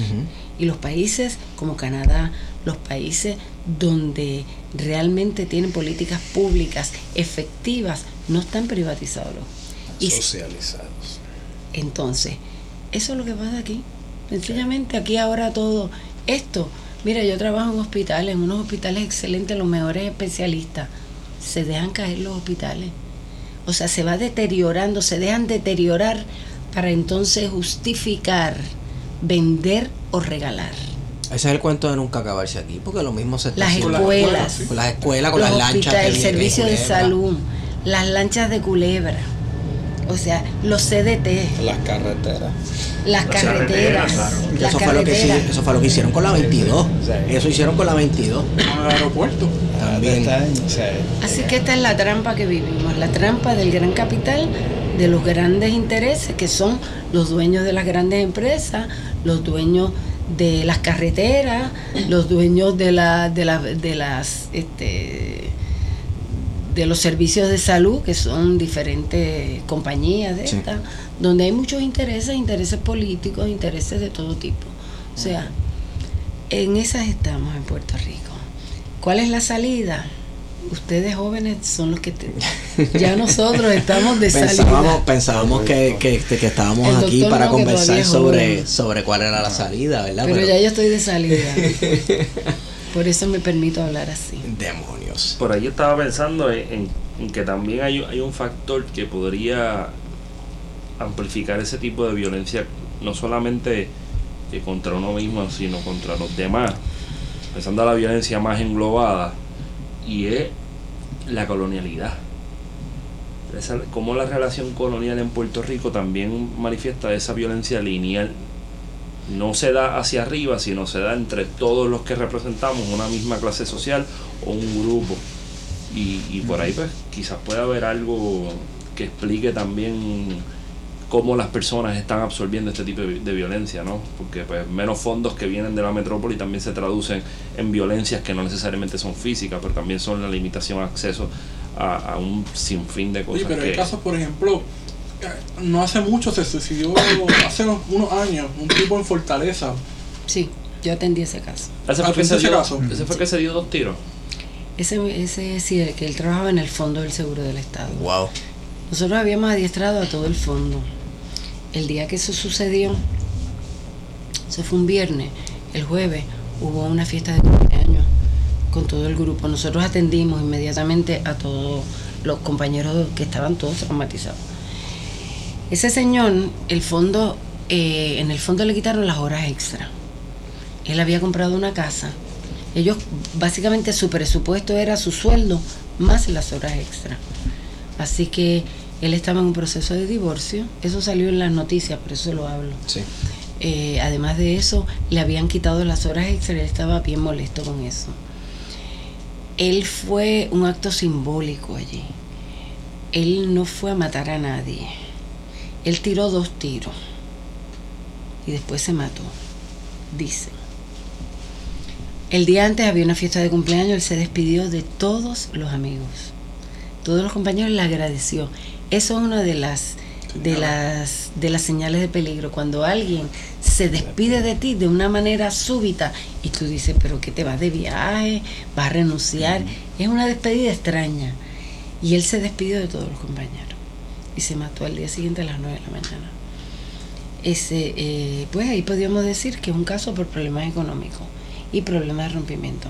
Y los países como Canadá, los países donde realmente tienen políticas públicas efectivas, no están privatizados. Y Socializados. entonces, eso es lo que pasa aquí. Sencillamente aquí ahora todo esto. Mira, yo trabajo en hospitales, en unos hospitales excelentes, los mejores especialistas. Se dejan caer los hospitales. O sea, se va deteriorando, se dejan deteriorar para entonces justificar, vender o regalar. Ese es el cuento de nunca acabarse aquí, porque lo mismo se está Las haciendo escuelas, con las escuelas, con los las lanchas. el servicio de salud, las lanchas de culebra, o sea, los CDT, Las carreteras. las Las carreteras, carreteras, claro. las Eso fue, lo que, sí- carreteras. eso fue lo que hicieron con la 22. Sí. Eso hicieron con la 22. Con el aeropuerto. También. Así que esta es la trampa que vivimos, la trampa del gran capital, de los grandes intereses que son los dueños de las grandes empresas, los dueños de las carreteras, los dueños de la, de la- de las este de los servicios de salud, que son diferentes compañías de Sí. estas, donde hay muchos intereses, intereses políticos, intereses de todo tipo. O sea, en esas estamos en Puerto Rico. ¿Cuál es la salida? Ustedes jóvenes son los que te- ya nosotros estamos de Pensábamos, [laughs] salida. pensábamos que, que, que- que estábamos El aquí para no, conversar sobre, sobre cuál era la salida, ¿verdad? Pero ya yo estoy de salida. [laughs] Por eso me permito hablar así. Demonios. Por ahí estaba pensando en, en- en que también hay, hay un factor que podría amplificar ese tipo de violencia, no solamente contra uno mismo, sino contra los demás. Pensando a la violencia más englobada, y es la colonialidad. Esa, cómo la relación colonial en Puerto Rico también manifiesta esa violencia lineal. No se da hacia arriba, sino se da entre todos los que representamos una misma clase social o un grupo. Y, y por ahí pues quizás pueda haber algo que explique también cómo las personas están absorbiendo este tipo de, de violencia, ¿no? Porque pues menos fondos que vienen de la metrópoli también se traducen en violencias que no necesariamente son físicas, pero también son la limitación a acceso a, a un sinfín de cosas Oye, pero hay que... casos, por ejemplo, eh, no hace mucho se suicidó, [coughs] hace unos- unos años, un tipo en Fortaleza. Sí, yo atendí ese caso. ¿Ese fue, Ah, que se ese dio, caso. ese fue que se dio dos tiros. Ese, ese sí, el que él trabajaba en el fondo del seguro del Estado. Wow. Nosotros habíamos adiestrado a todo el fondo. El día que eso sucedió, eso fue un viernes, el jueves hubo una fiesta de cumpleaños con todo el grupo. Nosotros atendimos inmediatamente a todos los compañeros que estaban todos traumatizados. Ese señor, el fondo, eh, en el fondo le quitaron las horas extra. Él había comprado una casa. Ellos, básicamente su presupuesto era su sueldo más las horas extra. Así que él estaba en un proceso de divorcio. Eso salió en las noticias, por eso lo hablo. Sí. Eh, además de eso, le habían quitado las horas extra él estaba bien molesto con eso. Él fue un acto simbólico allí. Él no fue a matar a nadie. Él tiró dos tiros y después se mató. Dice. El día antes había una fiesta de cumpleaños, él se despidió de todos los amigos. Todos los compañeros le agradeció. Eso es una de las de las de las señales de peligro. Cuando alguien se despide de ti de una manera súbita y tú dices pero que te vas de viaje vas a renunciar es una despedida extraña. Y él se despidió de todos los compañeros y se mató al día siguiente a las 9 de la mañana. Ese eh, pues ahí podríamos decir que es un caso por problemas económicos y problemas de rompimiento.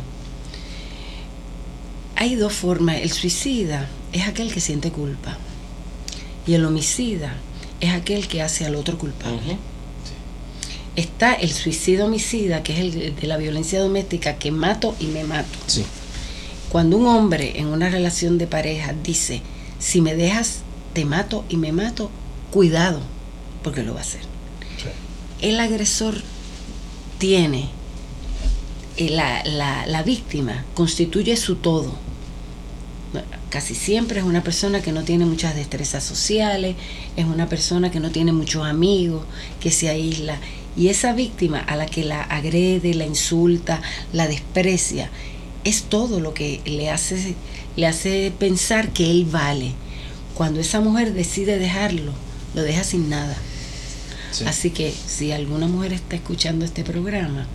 Hay dos formas. El suicida es aquel que siente culpa y el homicida es aquel que hace al otro culpable. Está el suicidio homicida, que es el de la violencia doméstica, que mato y me mato. Sí. Cuando un hombre en una relación de pareja dice, si me dejas, te mato y me mato, cuidado, porque lo va a hacer. El agresor tiene, eh, la, la, la víctima constituye su todo. Casi siempre es una persona que no tiene muchas destrezas sociales, es una persona que no tiene muchos amigos, que se aísla. Y esa víctima a la que la agrede, la insulta, la desprecia, es todo lo que le hace, le hace pensar que él vale. Cuando esa mujer decide dejarlo, lo deja sin nada. Sí. Así que si alguna mujer está escuchando este programa,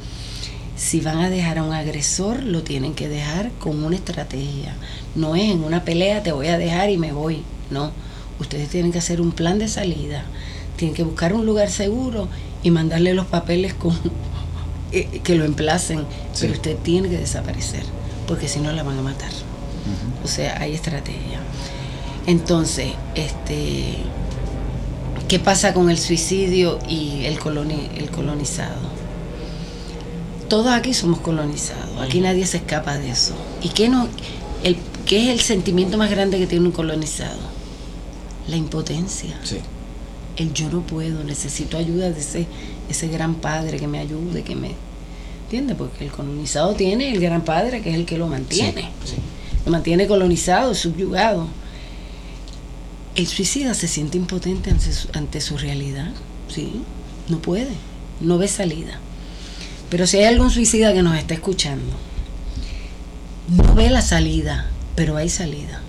si van a dejar a un agresor, lo tienen que dejar con una estrategia. No es en una pelea, te voy a dejar y me voy. No, ustedes tienen que hacer un plan de salida. Tienen que buscar un lugar seguro y mandarle los papeles con, [laughs] eh, que lo emplacen. Sí. Pero usted tiene que desaparecer, porque si no la van a matar. O sea, hay estrategia. Entonces, este, ¿qué pasa con el suicidio y el, coloni- el colonizado? Todos aquí somos colonizados, aquí nadie se escapa de eso. ¿Y qué, no, el, qué es el sentimiento más grande que tiene un colonizado? La impotencia. Sí. El yo no puedo, necesito ayuda de ese, ese gran padre que me ayude, que me... ¿Entiendes? Porque el colonizado tiene el gran padre que es el que lo mantiene. Sí. Lo mantiene colonizado, subyugado. El suicida se siente impotente ante su, ante su realidad. Sí, no puede, no ve salida. Pero si hay algún suicida que nos está escuchando, no ve la salida, pero hay salida.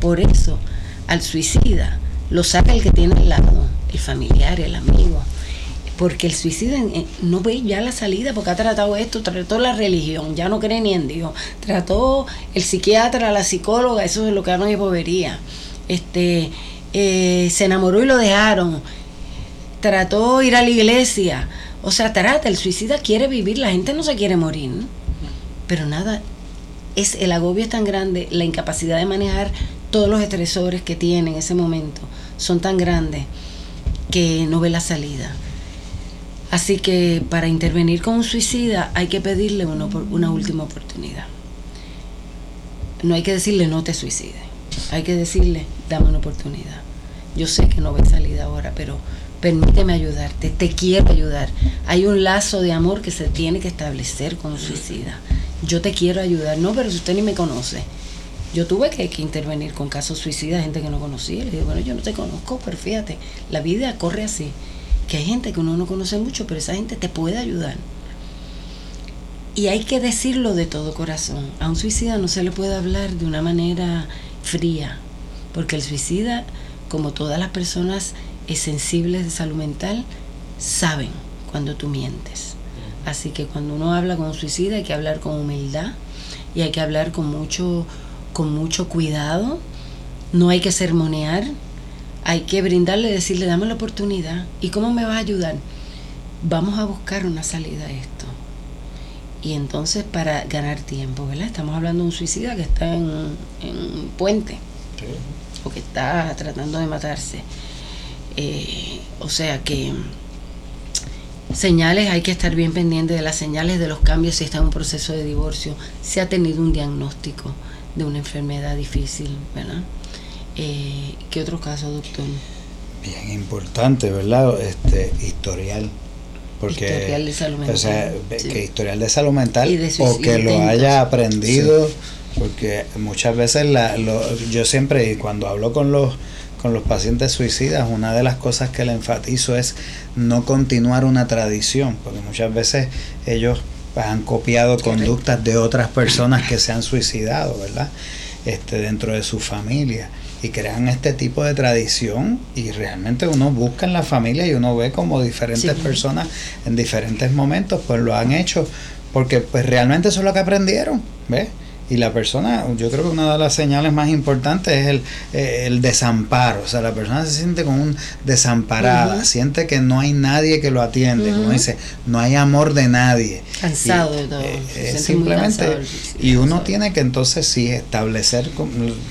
Por eso, al suicida lo saca el que tiene al lado, el familiar, el amigo. Porque el suicida no ve ya la salida, porque ha tratado esto, trató la religión, ya no cree ni en Dios. Trató el psiquiatra, la psicóloga, eso es lo que no hay bobería. Este, eh, se enamoró y lo dejaron. Trató ir a la iglesia. O sea, trata, el suicida quiere vivir, la gente no se quiere morir. Pero nada, es el agobio es tan grande, la incapacidad de manejar todos los estresores que tiene en ese momento son tan grandes que no ve la salida. Así que para intervenir con un suicida hay que pedirle una, una última oportunidad. No hay que decirle no te suicides, hay que decirle dame una oportunidad. Yo sé que no ve salida ahora, pero permíteme ayudarte, te quiero ayudar. Hay un lazo de amor que se tiene que establecer con un suicida. Yo te quiero ayudar, no, pero si usted ni me conoce. Yo tuve que, intervenir con casos suicidas, gente que no conocía. Le digo, bueno, yo no te conozco, pero fíjate, la vida corre así. Que hay gente que uno no conoce mucho, pero esa gente te puede ayudar. Y hay que decirlo de todo corazón. A un suicida no se le puede hablar de una manera fría, porque el suicida, como todas las personas sensibles de salud mental, saben cuando tú mientes. Así que cuando uno habla con un suicida hay que hablar con humildad y hay que hablar con mucho, con mucho cuidado. No hay que sermonear, hay que brindarle, decirle, dame la oportunidad. ¿Y cómo me vas a ayudar? Vamos a buscar una salida a esto. Y entonces para ganar tiempo, ¿verdad? Estamos hablando de un suicida que está en, en un puente o que está tratando de matarse. Eh, o sea que señales, hay que estar bien pendiente de las señales de los cambios si está en un proceso de divorcio, si ha tenido un diagnóstico de una enfermedad difícil, ¿verdad? Eh, ¿Qué otro caso, doctor? Bien importante, ¿verdad? Este historial. Porque, Historial de salud O sea, mental, sí. que historial de salud mental de o que lo haya aprendido, porque muchas veces la, lo- yo siempre, cuando hablo con los con los pacientes suicidas, una de las cosas que le enfatizo es no continuar una tradición, porque muchas veces ellos pues, han copiado conductas de otras personas que se han suicidado, ¿verdad? Este, dentro de su familia y crean este tipo de tradición y realmente uno busca en la familia y uno ve como diferentes Sí. personas en diferentes momentos pues lo han hecho porque pues realmente eso es lo que aprendieron, ¿ves? Y la persona, yo creo que una de las señales más importantes es el, eh, el desamparo. O sea, la persona se siente como un desamparada, siente que no hay nadie que lo atiende, como dice, no hay amor de nadie. Cansado Y, de todo, eh, se eh, simplemente, cansado y uno cansado. tiene que entonces sí establecer,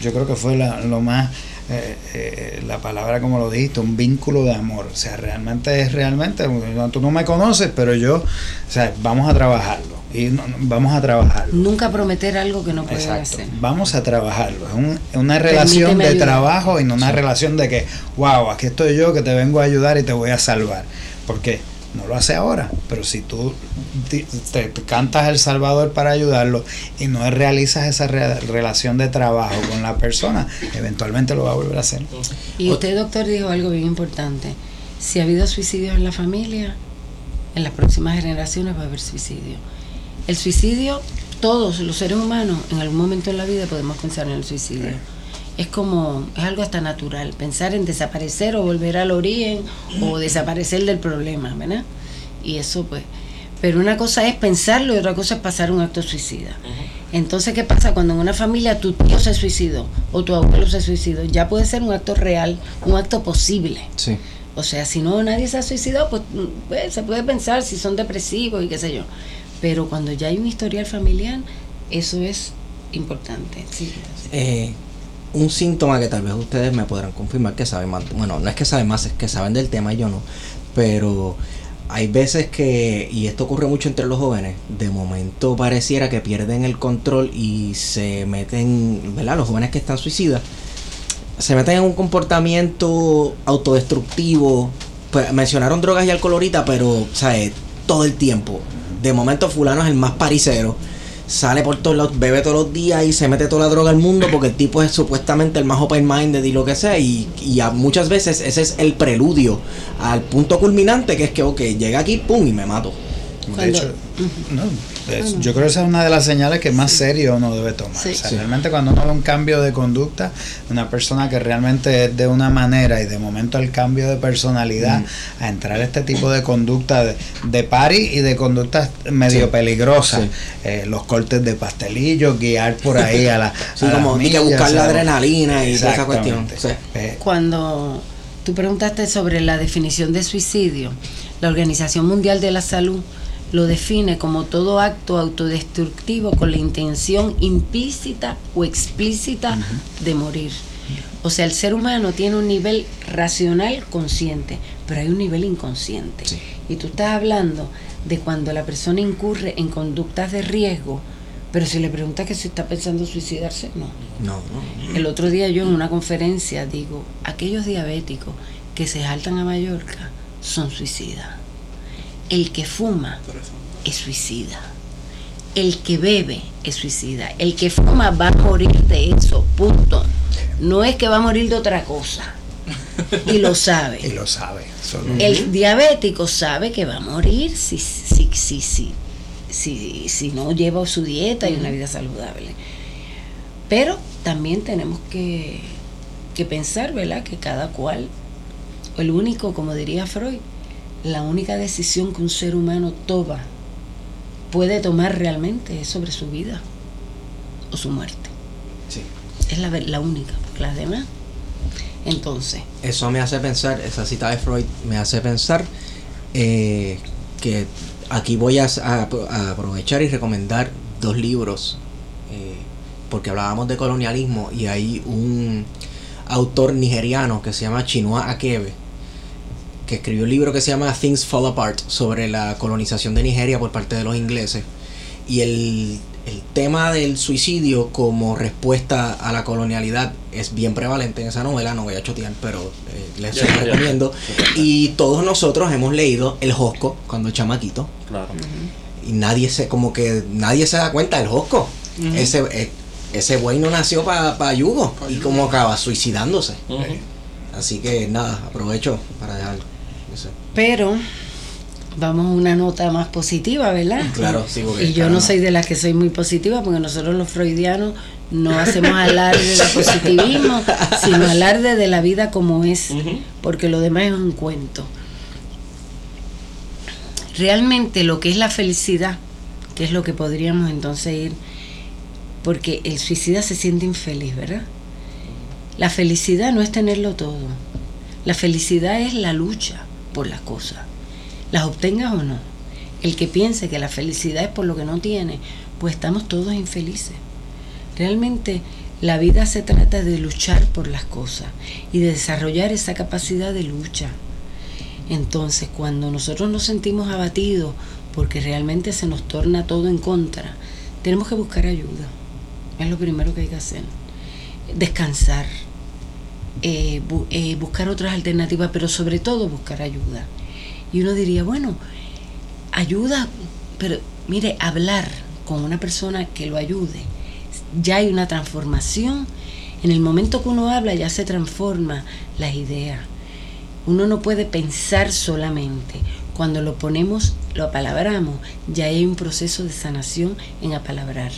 yo creo que fue la- lo más eh, eh, la palabra como lo dijiste, un vínculo de amor. O sea, realmente es realmente, tú no me conoces, pero yo, o sea, vamos a trabajarlo. Y no- no, vamos a trabajarlo. Nunca prometer algo que no puedes hacer. Vamos a trabajarlo. Es un- una relación Permíteme de ayudar. trabajo y no una relación de que, wow, aquí estoy yo que te vengo a ayudar y te voy a salvar. Porque no lo hace ahora, pero si tú te, te cantas El Salvador para ayudarlo y no realizas esa re- relación de trabajo con la persona, eventualmente lo va a volver a hacer. Y usted, doctor, dijo algo bien importante. Si ha habido suicidios en la familia, en las próximas generaciones va a haber suicidio. El suicidio, todos los seres humanos, en algún momento en la vida podemos pensar en el suicidio. Es como, es algo hasta natural, pensar en desaparecer o volver al origen o desaparecer del problema, ¿verdad? Y eso pues, pero una cosa es pensarlo y otra cosa es pasar un acto suicida. Entonces, ¿qué pasa cuando en una familia tu tío se suicidó o tu abuelo se suicidó? Ya puede ser un acto real, un acto posible. Sí. O sea, si no nadie se ha suicidado, pues, pues, se puede pensar si son depresivos y qué sé yo. Pero cuando ya hay un historial familiar, eso es importante. Sí. Eh, un síntoma que tal vez ustedes me podrán confirmar que saben más, bueno, no es que saben más, es que saben del tema y yo no, pero hay veces que, y esto ocurre mucho entre los jóvenes, de momento pareciera que pierden el control y se meten, ¿verdad? Los jóvenes que están suicidas, se meten en un comportamiento autodestructivo. Pues, mencionaron drogas y alcohol ahorita, pero, ¿sabes? Todo el tiempo. De momento fulano es el más paricero. Sale por todos lados, bebe todos los días y se mete toda la droga al mundo porque el tipo es supuestamente el más open minded y lo que sea. Y, y a muchas veces ese es el preludio al punto culminante que es que, ok, llega aquí, pum, y me mato. De Cuando- hecho, no, es- yo creo que esa es una de las señales que más serio uno debe tomar. Sí. O sea, Sí. realmente cuando uno ve un cambio de conducta, una persona que realmente es de una manera y de momento el cambio de personalidad a entrar a este tipo de conducta de, de party y de conductas medio Sí. peligrosas, Sí. eh, los cortes de pastelillo, guiar por ahí a la... Sí, a las como que millas, buscar la o sea, adrenalina y toda esa cuestión. Eh, Cuando tú preguntaste sobre la definición de suicidio, la Organización Mundial de la Salud lo define como todo acto autodestructivo con la intención implícita o explícita de morir. O sea, el ser humano tiene un nivel racional consciente, pero hay un nivel inconsciente. Sí. Y tú estás hablando de cuando la persona incurre en conductas de riesgo, pero si le preguntas que si está pensando suicidarse, no. No, no. El otro día yo en una conferencia digo, aquellos diabéticos que se saltan a Mallorca son suicidas. El que fuma es suicida. El que bebe es suicida. El que fuma va a morir de eso, punto. No es que va a morir de otra cosa. Y lo [laughs] y sabe. lo sabe. solo- El diabético sabe que va a morir si, si, si, si, si, si no lleva su dieta y una vida saludable. Pero también tenemos que, que pensar, ¿verdad? Que cada cual, el único, como diría Freud, la única decisión que un ser humano toma, puede tomar realmente es sobre su vida o su muerte. Sí. Es la, única, porque las demás. Entonces, Eso me hace pensar, esa cita de Freud me hace pensar eh, que aquí voy a, a- a aprovechar y recomendar dos libros, eh, porque hablábamos de colonialismo y hay un autor nigeriano que se llama Chinua Achebe, que escribió un libro que se llama Things Fall Apart sobre la colonización de Nigeria por parte de los ingleses. Y el, el tema del suicidio como respuesta a la colonialidad es bien prevalente en esa novela, no voy a chotear, pero eh, les recomiendo. Y todos nosotros hemos leído El Josco cuando chamaquito. Claro. Y nadie se, como que nadie se da cuenta del Josco. Ese, eh, ese güey no nació para Yugo. Pa' Y Yugo. como acaba suicidándose. Así que nada, aprovecho para dejarlo. Pero vamos a una nota más positiva, ¿verdad? Claro, sí, porque, Y yo no soy de las que soy muy positiva, porque nosotros los freudianos no hacemos alarde de positivismo, [laughs] sino alarde de la vida como es, porque lo demás es un cuento. Realmente lo que es la felicidad, que es lo que podríamos entonces ir, porque el suicida se siente infeliz, ¿verdad? La felicidad no es tenerlo todo. La felicidad es la lucha por las cosas. Las obtengas o no. El que piense que la felicidad es por lo que no tiene, pues estamos todos infelices. Realmente La vida se trata de luchar por las cosas y de desarrollar esa capacidad de lucha. Entonces, cuando nosotros nos sentimos abatidos porque realmente se nos torna todo en contra, tenemos que buscar ayuda. Es lo primero que hay que hacer. Descansar, eh, eh, buscar otras alternativas, pero sobre todo buscar ayuda. Y uno diría, bueno, ayuda, pero mire, hablar con una persona que lo ayude, ya hay una transformación. En el momento que uno habla ya se transforma las ideas. Uno no puede pensar solamente. Cuando lo ponemos, lo apalabramos, ya hay un proceso de sanación en apalabrar.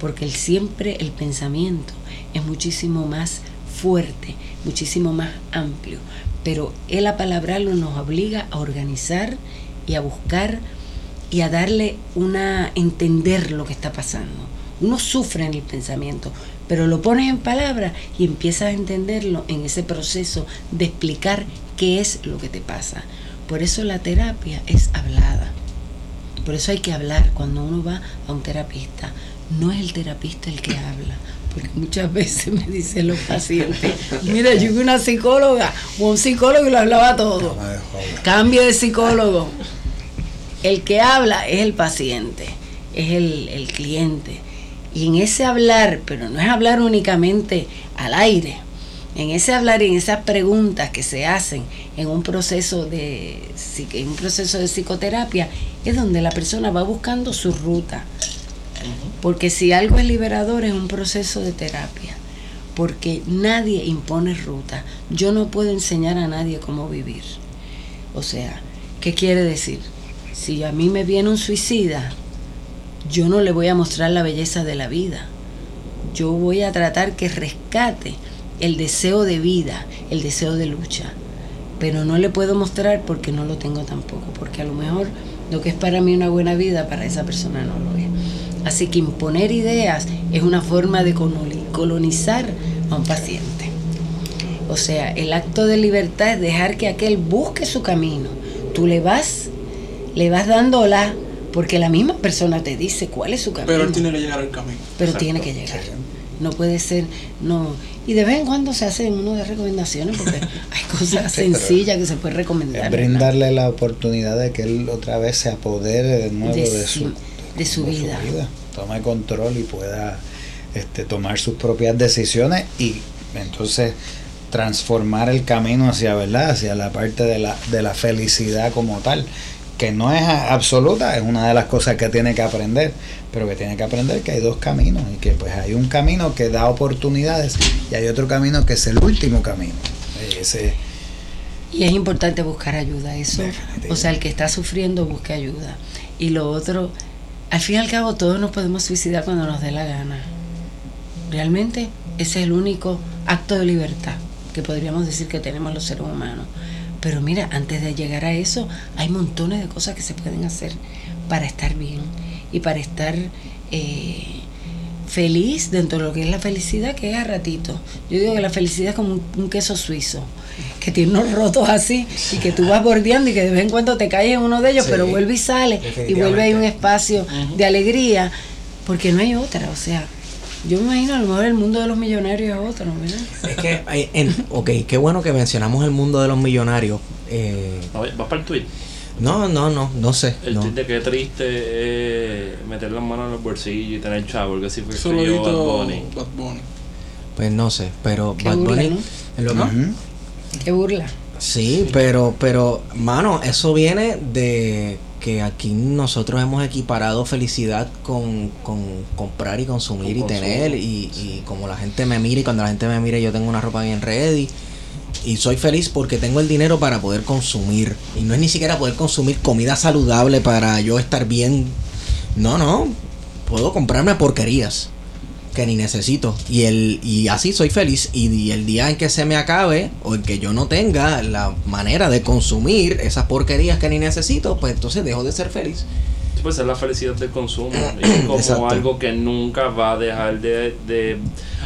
Porque el, siempre el pensamiento es muchísimo más fuerte, muchísimo más amplio. Pero el apalabrarlo nos obliga a organizar y a buscar y a darle una entender lo que está pasando. Uno sufre en el pensamiento, pero lo pones en palabras y empiezas a entenderlo en ese proceso de explicar qué es lo que te pasa. Por eso la terapia es hablada. Por eso hay que hablar cuando uno va a un terapista. No es el terapista el que habla, porque muchas veces me dicen los pacientes, mira, yo vi una psicóloga o un psicólogo y lo hablaba todo. Jodas. Cambio de psicólogo. El que habla es el paciente, es el, el cliente. Y en ese hablar, pero no es hablar únicamente al aire, en ese hablar y en esas preguntas que se hacen en un proceso de en un proceso de psicoterapia, es donde la persona va buscando su ruta. Porque si algo es liberador es un proceso de terapia. Porque nadie impone ruta. Yo no puedo enseñar a nadie cómo vivir. O sea, ¿qué quiere decir? Si a mí me viene un suicida, yo no le voy a mostrar la belleza de la vida. Yo voy a tratar que rescate el deseo de vida, el deseo de lucha. Pero no le puedo mostrar porque no lo tengo tampoco, porque a lo mejor lo que es para mí una buena vida, para esa persona no lo es. Así que imponer ideas es una forma de coloni- colonizar a un paciente. O sea, el acto de libertad es dejar que aquel busque su camino. Tú le vas, le vas dando la, porque la misma persona te dice cuál es su camino. Pero él tiene que llegar al camino. pero Exacto. tiene que llegar. No puede ser, no. Y de vez en cuando se hace uno de recomendaciones porque [laughs] hay cosas sencillas que se puede recomendar. Brindarle la oportunidad de que él otra vez se apodere de nuevo De de, su- su, de su vida. tome control y pueda este, tomar sus propias decisiones y entonces transformar el camino hacia verdad hacia la parte de la, de la felicidad como tal que no es absoluta es una de las cosas que tiene que aprender pero que tiene que aprender que hay dos caminos y que pues hay un camino que da oportunidades y hay otro camino que es el último camino ese Y es importante buscar ayuda, eso. Definitivo. O sea, el que está sufriendo busque ayuda. Y lo otro, al fin y al cabo todos nos podemos suicidar cuando nos dé la gana. Realmente ese es el único acto de libertad que podríamos decir que tenemos los seres humanos. Pero mira, antes de llegar a eso, hay montones de cosas que se pueden hacer para estar bien y para estar eh, feliz dentro de lo que es la felicidad, que es a ratito. Yo digo que la felicidad es como un, un queso suizo, que tiene unos rotos así y que tú vas bordeando y que de vez en cuando te caes en uno de ellos, Sí, pero vuelve y sale y vuelve ahí un espacio de alegría, porque no hay otra. O sea, yo me imagino a lo mejor el mundo de los millonarios es otro, ¿verdad? Es que, hay- en- ok, qué bueno que mencionamos el mundo de los millonarios. Eh, Oye, ¿Vas para el tweet? no, no, no, no sé. El no. tweet de qué triste eh, meter las manos en los bolsillos y tener chavo, porque así fue Solo escribió Bad Bunny. Bad Bunny. Pues no sé, pero Qué Bad burla, Bunny. ¿no? lo- Ujú. Qué burla. Sí, pero, pero, mano, eso viene de que aquí nosotros hemos equiparado felicidad con, con comprar y consumir Con y tener. Y, y como la gente me mira y cuando la gente me mira yo tengo una ropa bien ready. Y soy feliz porque tengo el dinero para poder consumir. Y no es ni siquiera poder consumir comida saludable para yo estar bien. No, no. Puedo comprarme porquerías que ni necesito. Y el y así soy feliz. Y, y el día en que se me acabe o en que yo no tenga la manera de consumir esas porquerías que ni necesito, pues entonces dejo de ser feliz. Pues es la felicidad del consumo. [clears throat] es como Exacto. algo que nunca va a dejar de, de-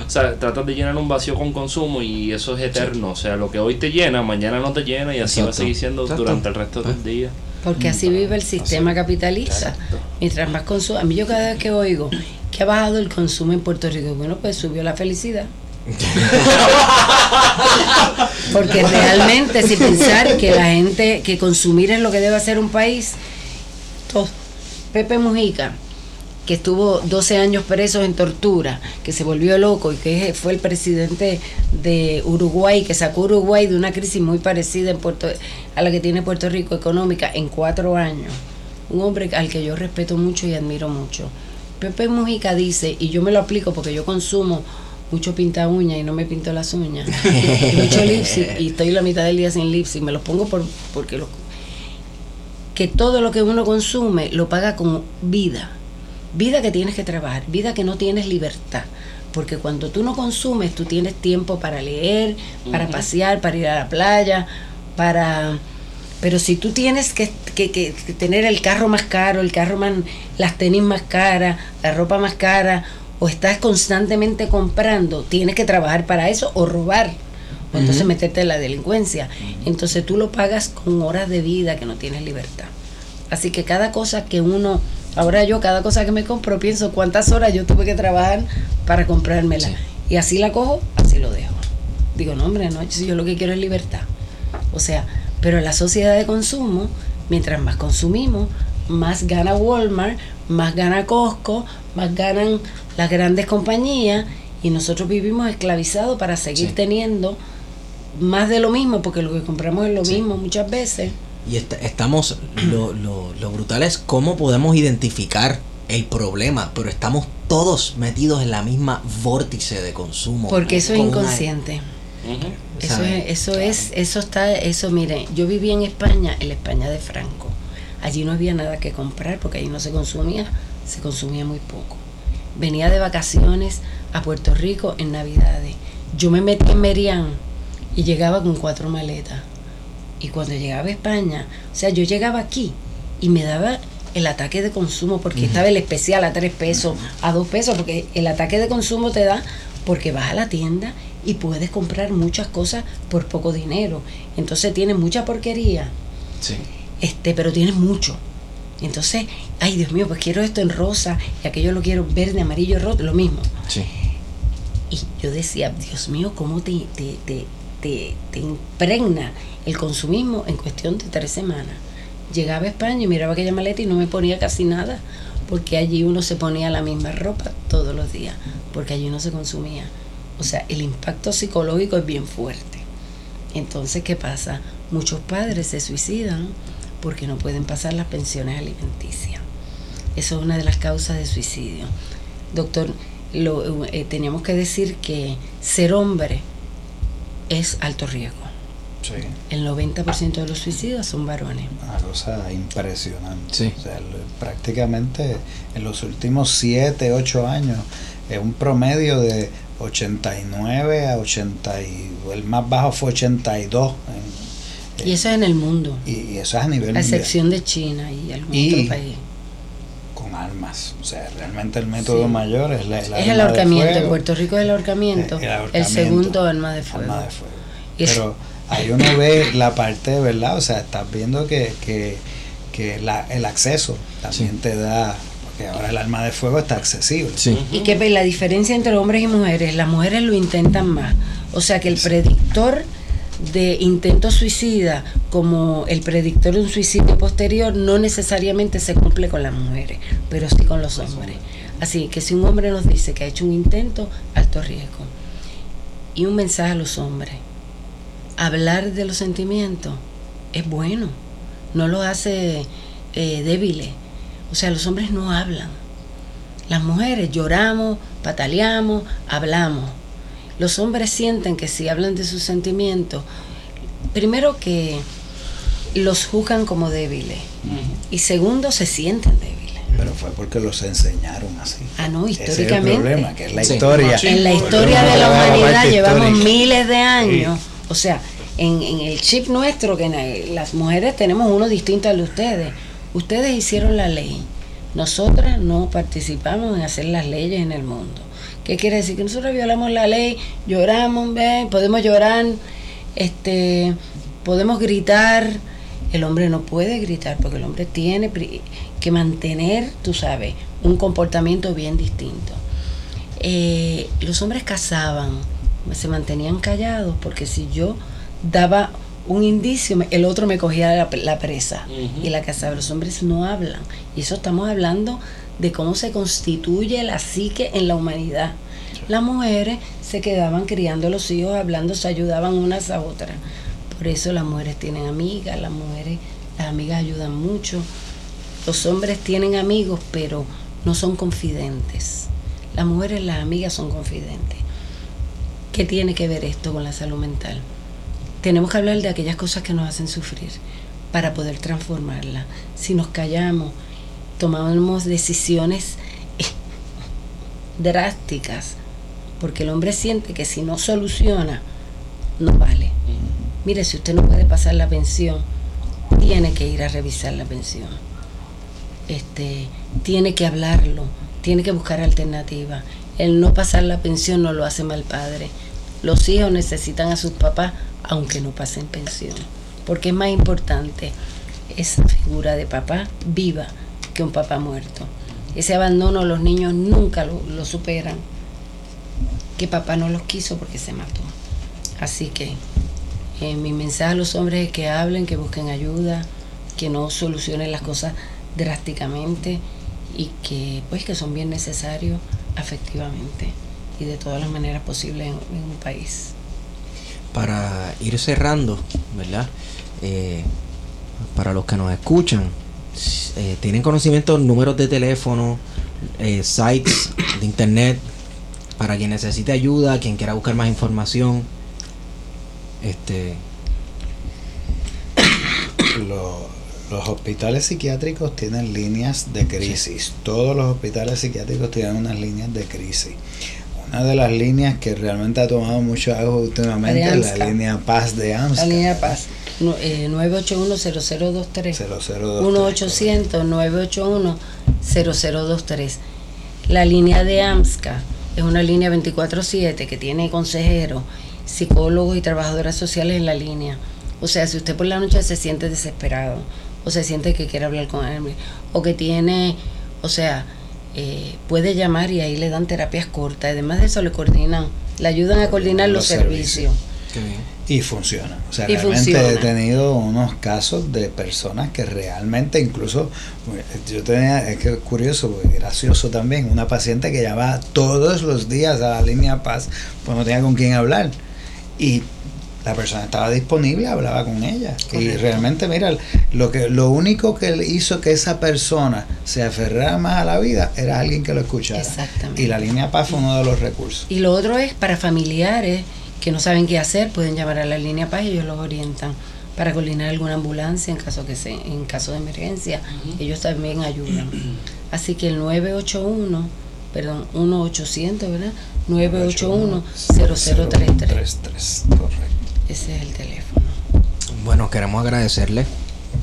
O sea, tratas de llenar un vacío con consumo y eso es eterno. O sea, lo que hoy te llena, mañana no te llena y así va a seguir siendo Exacto. durante el resto del Ah. día. Porque así vive el sistema capitalista. Mientras más consumo, a mí yo cada vez que oigo que ha bajado el consumo en Puerto Rico, bueno, pues subió la felicidad. [laughs] Porque realmente si pensar que la gente, que consumir es lo que debe hacer un país, to- Pepe Mujica, que estuvo 12 años preso en tortura, que se volvió loco y que fue el presidente de Uruguay, que sacó Uruguay de una crisis muy parecida en Puerto, a la que tiene Puerto Rico económica en cuatro años. Un hombre al que yo respeto mucho y admiro mucho. Pepe Mujica dice, y yo me lo aplico porque yo consumo mucho pinta uña y no me pinto las uñas, y mucho [laughs] lipstick y estoy la mitad del día sin lipstick, me los pongo por, porque los que todo lo que uno consume lo paga con vida. Vida que tienes que trabajar, vida que no tienes libertad. Porque cuando tú no consumes, tú tienes tiempo para leer, para pasear, para ir a la playa, para... Pero si tú tienes que, que- que- que tener el carro más caro, el carro más... las tenis más caras, la ropa más cara, o estás constantemente comprando, tienes que trabajar para eso o robar o entonces meterte en la delincuencia. Entonces tú lo pagas con horas de vida que no tienes libertad. Así que cada cosa que uno, ahora yo cada cosa que me compro pienso cuántas horas yo tuve que trabajar para comprármela. Sí. Y así la cojo, así lo dejo. Digo, no hombre, no, si yo lo que quiero es libertad. O sea, pero en la sociedad de consumo, mientras más consumimos, más gana Walmart, más gana Costco, más ganan las grandes compañías y nosotros vivimos esclavizados para seguir Sí. teniendo más de lo mismo, porque lo que compramos es lo Sí. mismo muchas veces. Y est- estamos, lo, lo, lo brutal es cómo podemos identificar el problema, pero estamos todos metidos en la misma vórtice de consumo. Porque eso es Con una- Eso es, eso Claro. es, eso está, eso mire, yo viví en España, en la España de Franco. Allí no había nada que comprar porque allí no se consumía, se consumía muy poco. Venía de vacaciones a Puerto Rico en Navidades. Yo me metí en Merian y llegaba con cuatro maletas. Y cuando llegaba a España, o sea, yo llegaba aquí y me daba el ataque de consumo porque estaba el especial a tres pesos, a dos pesos, porque el ataque de consumo te da porque vas a la tienda y puedes comprar muchas cosas por poco dinero. Entonces tienes mucha porquería, Sí. este, pero tienes mucho. Entonces, ay Dios mío, pues quiero esto en rosa y aquello lo quiero verde, amarillo, rojo, lo mismo. Sí. Y yo decía, Dios mío, ¿cómo te, te, te, te, te impregna el consumismo en cuestión de tres semanas? Llegaba a España y miraba aquella maleta y no me ponía casi nada, porque allí uno se ponía la misma ropa todos los días, porque allí no se consumía. O sea, el impacto psicológico es bien fuerte. Entonces, ¿qué pasa? Muchos padres se suicidan porque no pueden pasar las pensiones alimenticias. Eso es una de las causas de suicidio. Doctor, lo, eh, teníamos que decir que ser hombre es alto riesgo. Sí. El 90% de los suicidios son varones. Una cosa impresionante. Sí. O sea, prácticamente en los últimos 7, 8 años, es un promedio de 89 a 80, y el más bajo fue 82. en- Y eso es en el mundo, y, y eso es a nivel a mundial, excepción de China y algún Y- otro país. con armas. O sea, realmente el método Sí. mayor es la, Es arma el ahorcamiento. En fuego. Puerto Rico es el ahorcamiento. El El, ahorcamiento. segundo, arma de fuego. Arma de fuego. Y es- Pero ahí uno ve la parte, ¿verdad? O sea, estás viendo que, que, que la, el acceso también Sí. te da, porque ahora el arma de fuego está accesible. Sí. Y que ve la diferencia entre hombres y mujeres, las mujeres lo intentan más. O sea que el predictor de intento suicida como el predictor de un suicidio posterior no necesariamente se cumple con las mujeres, pero sí con los hombres. Así que si un hombre nos dice que ha hecho un intento, alto riesgo. Y un mensaje a los hombres. Hablar de los sentimientos es bueno, no lo hace eh, débiles. O sea, los hombres no hablan. Las mujeres lloramos, pataleamos, hablamos. Los hombres sienten que si hablan de sus sentimientos, primero que los juzgan como débiles y segundo se sienten débiles. Pero fue porque los enseñaron así. Ah, no, Ese es el históricamente. problema, que es la Sí. historia. Sí, en la historia de la humanidad llevamos histórica. miles de años. O sea, en, en el chip nuestro, que na- las mujeres tenemos uno distinto al de ustedes. Ustedes hicieron la ley. Nosotras no participamos en hacer las leyes en el mundo. ¿Qué quiere decir? Que nosotros violamos la ley, lloramos, ¿ve? podemos llorar, este, podemos gritar, el hombre no puede gritar porque el hombre tiene que mantener, tú sabes, un comportamiento bien distinto. Eh, los hombres cazaban, se mantenían callados porque si yo daba un indicio, el otro me cogía la, la presa y la cazaba. Los hombres no hablan. Y eso estamos hablando de cómo se constituye la psique en la humanidad. Las mujeres se quedaban criando los hijos, hablando, se ayudaban unas a otras. Por eso las mujeres tienen amigas, las mujeres, las amigas ayudan mucho. Los hombres tienen amigos, pero no son confidentes. Las mujeres, las amigas son confidentes. ¿Qué tiene que ver esto con la salud mental? Tenemos que hablar de aquellas cosas que nos hacen sufrir para poder transformarla. Si nos callamos, tomamos decisiones drásticas, porque el hombre siente que si no soluciona, no vale. Mire, si usted no puede pasar la pensión, tiene que ir a revisar la pensión. Este, tiene que hablarlo, tiene que buscar alternativas. El no pasar la pensión no lo hace mal padre. Los hijos necesitan a sus papás aunque no pasen pensión, porque es más importante esa figura de papá viva que un papá muerto. Ese abandono los niños nunca lo, superan, que papá no los quiso porque se mató. Así que eh, mi mensaje a los hombres es que hablen, que busquen ayuda, que no solucionen las cosas drásticamente y que pues que son bien necesarios afectivamente y de todas las maneras posibles en un país. Para ir cerrando, ¿verdad? Eh, para los que nos escuchan, eh, tienen conocimiento números de teléfono, eh, sites de internet, para quien necesite ayuda, quien quiera buscar más información. Este, Lo- los hospitales psiquiátricos tienen líneas de crisis. Todos los hospitales psiquiátricos tienen unas líneas de crisis. Una de las líneas que realmente ha tomado mucho auge últimamente La es la línea Paz de AMSCA. La línea paz, no, eh, 981-0023. 0023. 1-800-981-0023. La línea de AMSCA es una línea 24-7 que tiene consejeros, psicólogos y trabajadoras sociales en la línea. O sea, si usted por la noche se siente desesperado o se siente que quiere hablar con alguien o que tiene, o sea, eh, puede llamar y ahí le dan terapias cortas. Además de eso le coordinan, le ayudan a coordinar los, Los servicios. servicios. Y funciona. O sea, Y realmente funciona. he tenido unos casos de personas que realmente, incluso, yo tenía, es que es curioso, gracioso también, una paciente que llamaba todos los días a la línea Paz, pues no tenía con quién hablar. Y la persona estaba disponible, hablaba con ella. Y realmente, mira, lo que lo único que le hizo que esa persona se aferrara más a la vida era alguien que lo escuchara. Exactamente. Y la línea Paz fue uno de los recursos. Y lo otro es para familiares que no saben qué hacer, pueden llamar a la línea Paz y ellos los orientan para coordinar alguna ambulancia en caso que se, en caso de emergencia. Ellos también ayudan. [clears throat] Así que el 981, perdón, 1800, ¿verdad? 981-0033. 33, correcto. Ese es el teléfono. bueno, queremos agradecerles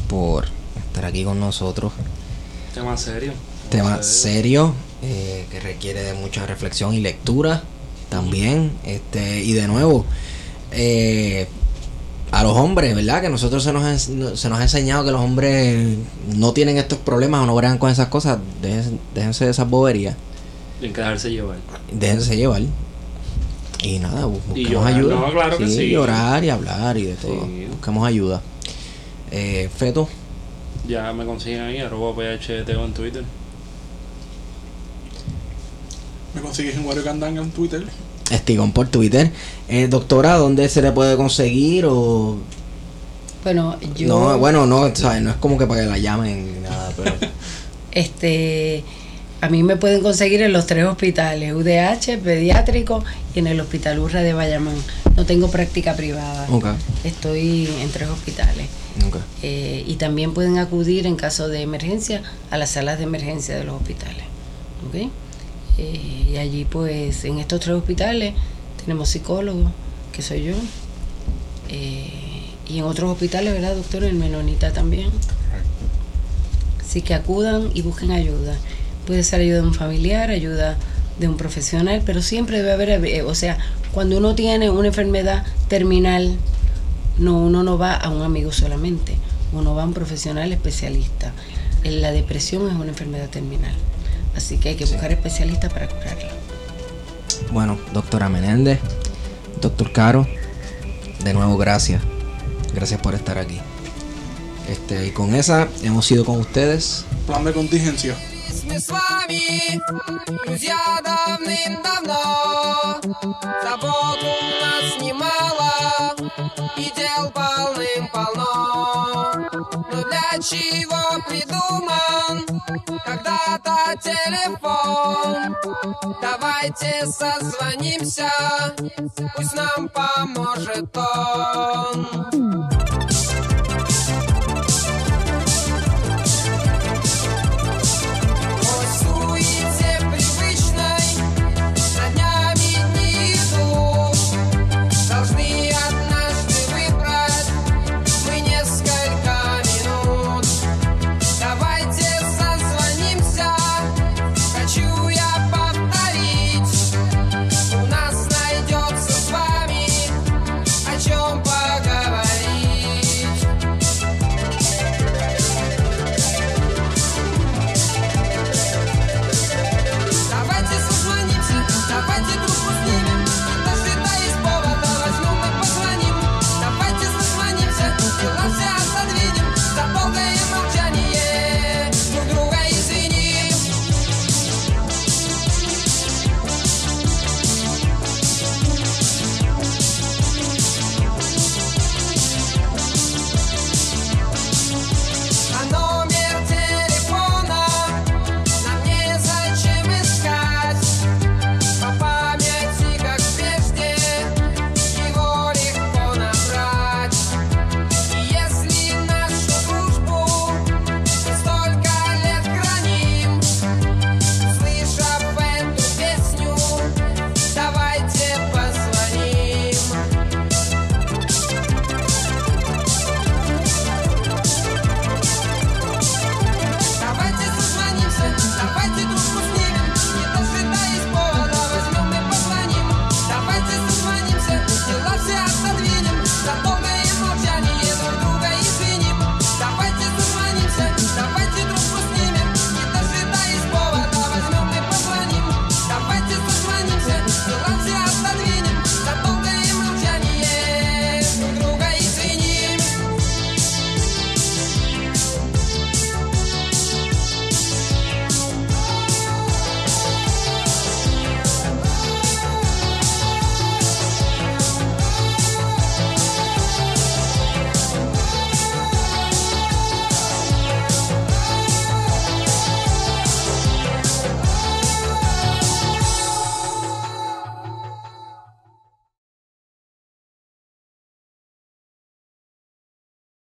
por estar aquí con nosotros. Tema serio. Tema serio eh, que requiere de mucha reflexión y lectura también. Este y de nuevo eh, a los hombres, ¿verdad? Que nosotros se nos, ha- se nos ha enseñado que los hombres no tienen estos problemas o no bregan con esas cosas. Déjense, déjense de esas boberías. Tienen que dejarse llevar. Déjense llevar. Y nada, Y busquemos llorar, ayuda. no, claro que sí. llorar y hablar y de todo. Sí. Busquemos ayuda. Eh, Feto, Ya me consiguen ahí, arroba PHTO en Twitter. Me consigues en Wario Candanga en Twitter. Estigón por Twitter. Eh, doctora, ¿dónde se le puede conseguir? O... Bueno, yo. No, bueno, no, ¿sabes? no es como que para que la llamen ni nada, pero... [laughs] Este, a mí me pueden conseguir en los tres hospitales, UDH, pediátrico y en el Hospital Urra de Bayamón. No tengo práctica privada. ok, Estoy en tres hospitales. ok. Eh, y también pueden acudir en caso de emergencia a las salas de emergencia de los hospitales. ¿ok? Eh, y allí pues en estos tres hospitales tenemos psicólogos, que soy yo, eh, y en otros hospitales, ¿verdad, doctor? En Menonita también. Así que acudan y busquen ayuda. Puede ser ayuda de un familiar, ayuda de un profesional, pero siempre debe haber, eh, o sea, cuando uno tiene una enfermedad terminal, no, uno no va a un amigo solamente. uno va a un profesional especialista. La depresión es una enfermedad terminal, así que hay que buscar especialistas para curarla. Bueno, doctora Menéndez, doctor Caro, de nuevo gracias. Gracias por estar aquí. Este, y con esa hemos ido con ustedes. Plan de contingencia. Мы с вами, друзья, давным-давно. Забот у нас немало И дел полным-полно. Но для чего придуман Когда-то телефон? Давайте созвонимся Пусть нам поможет он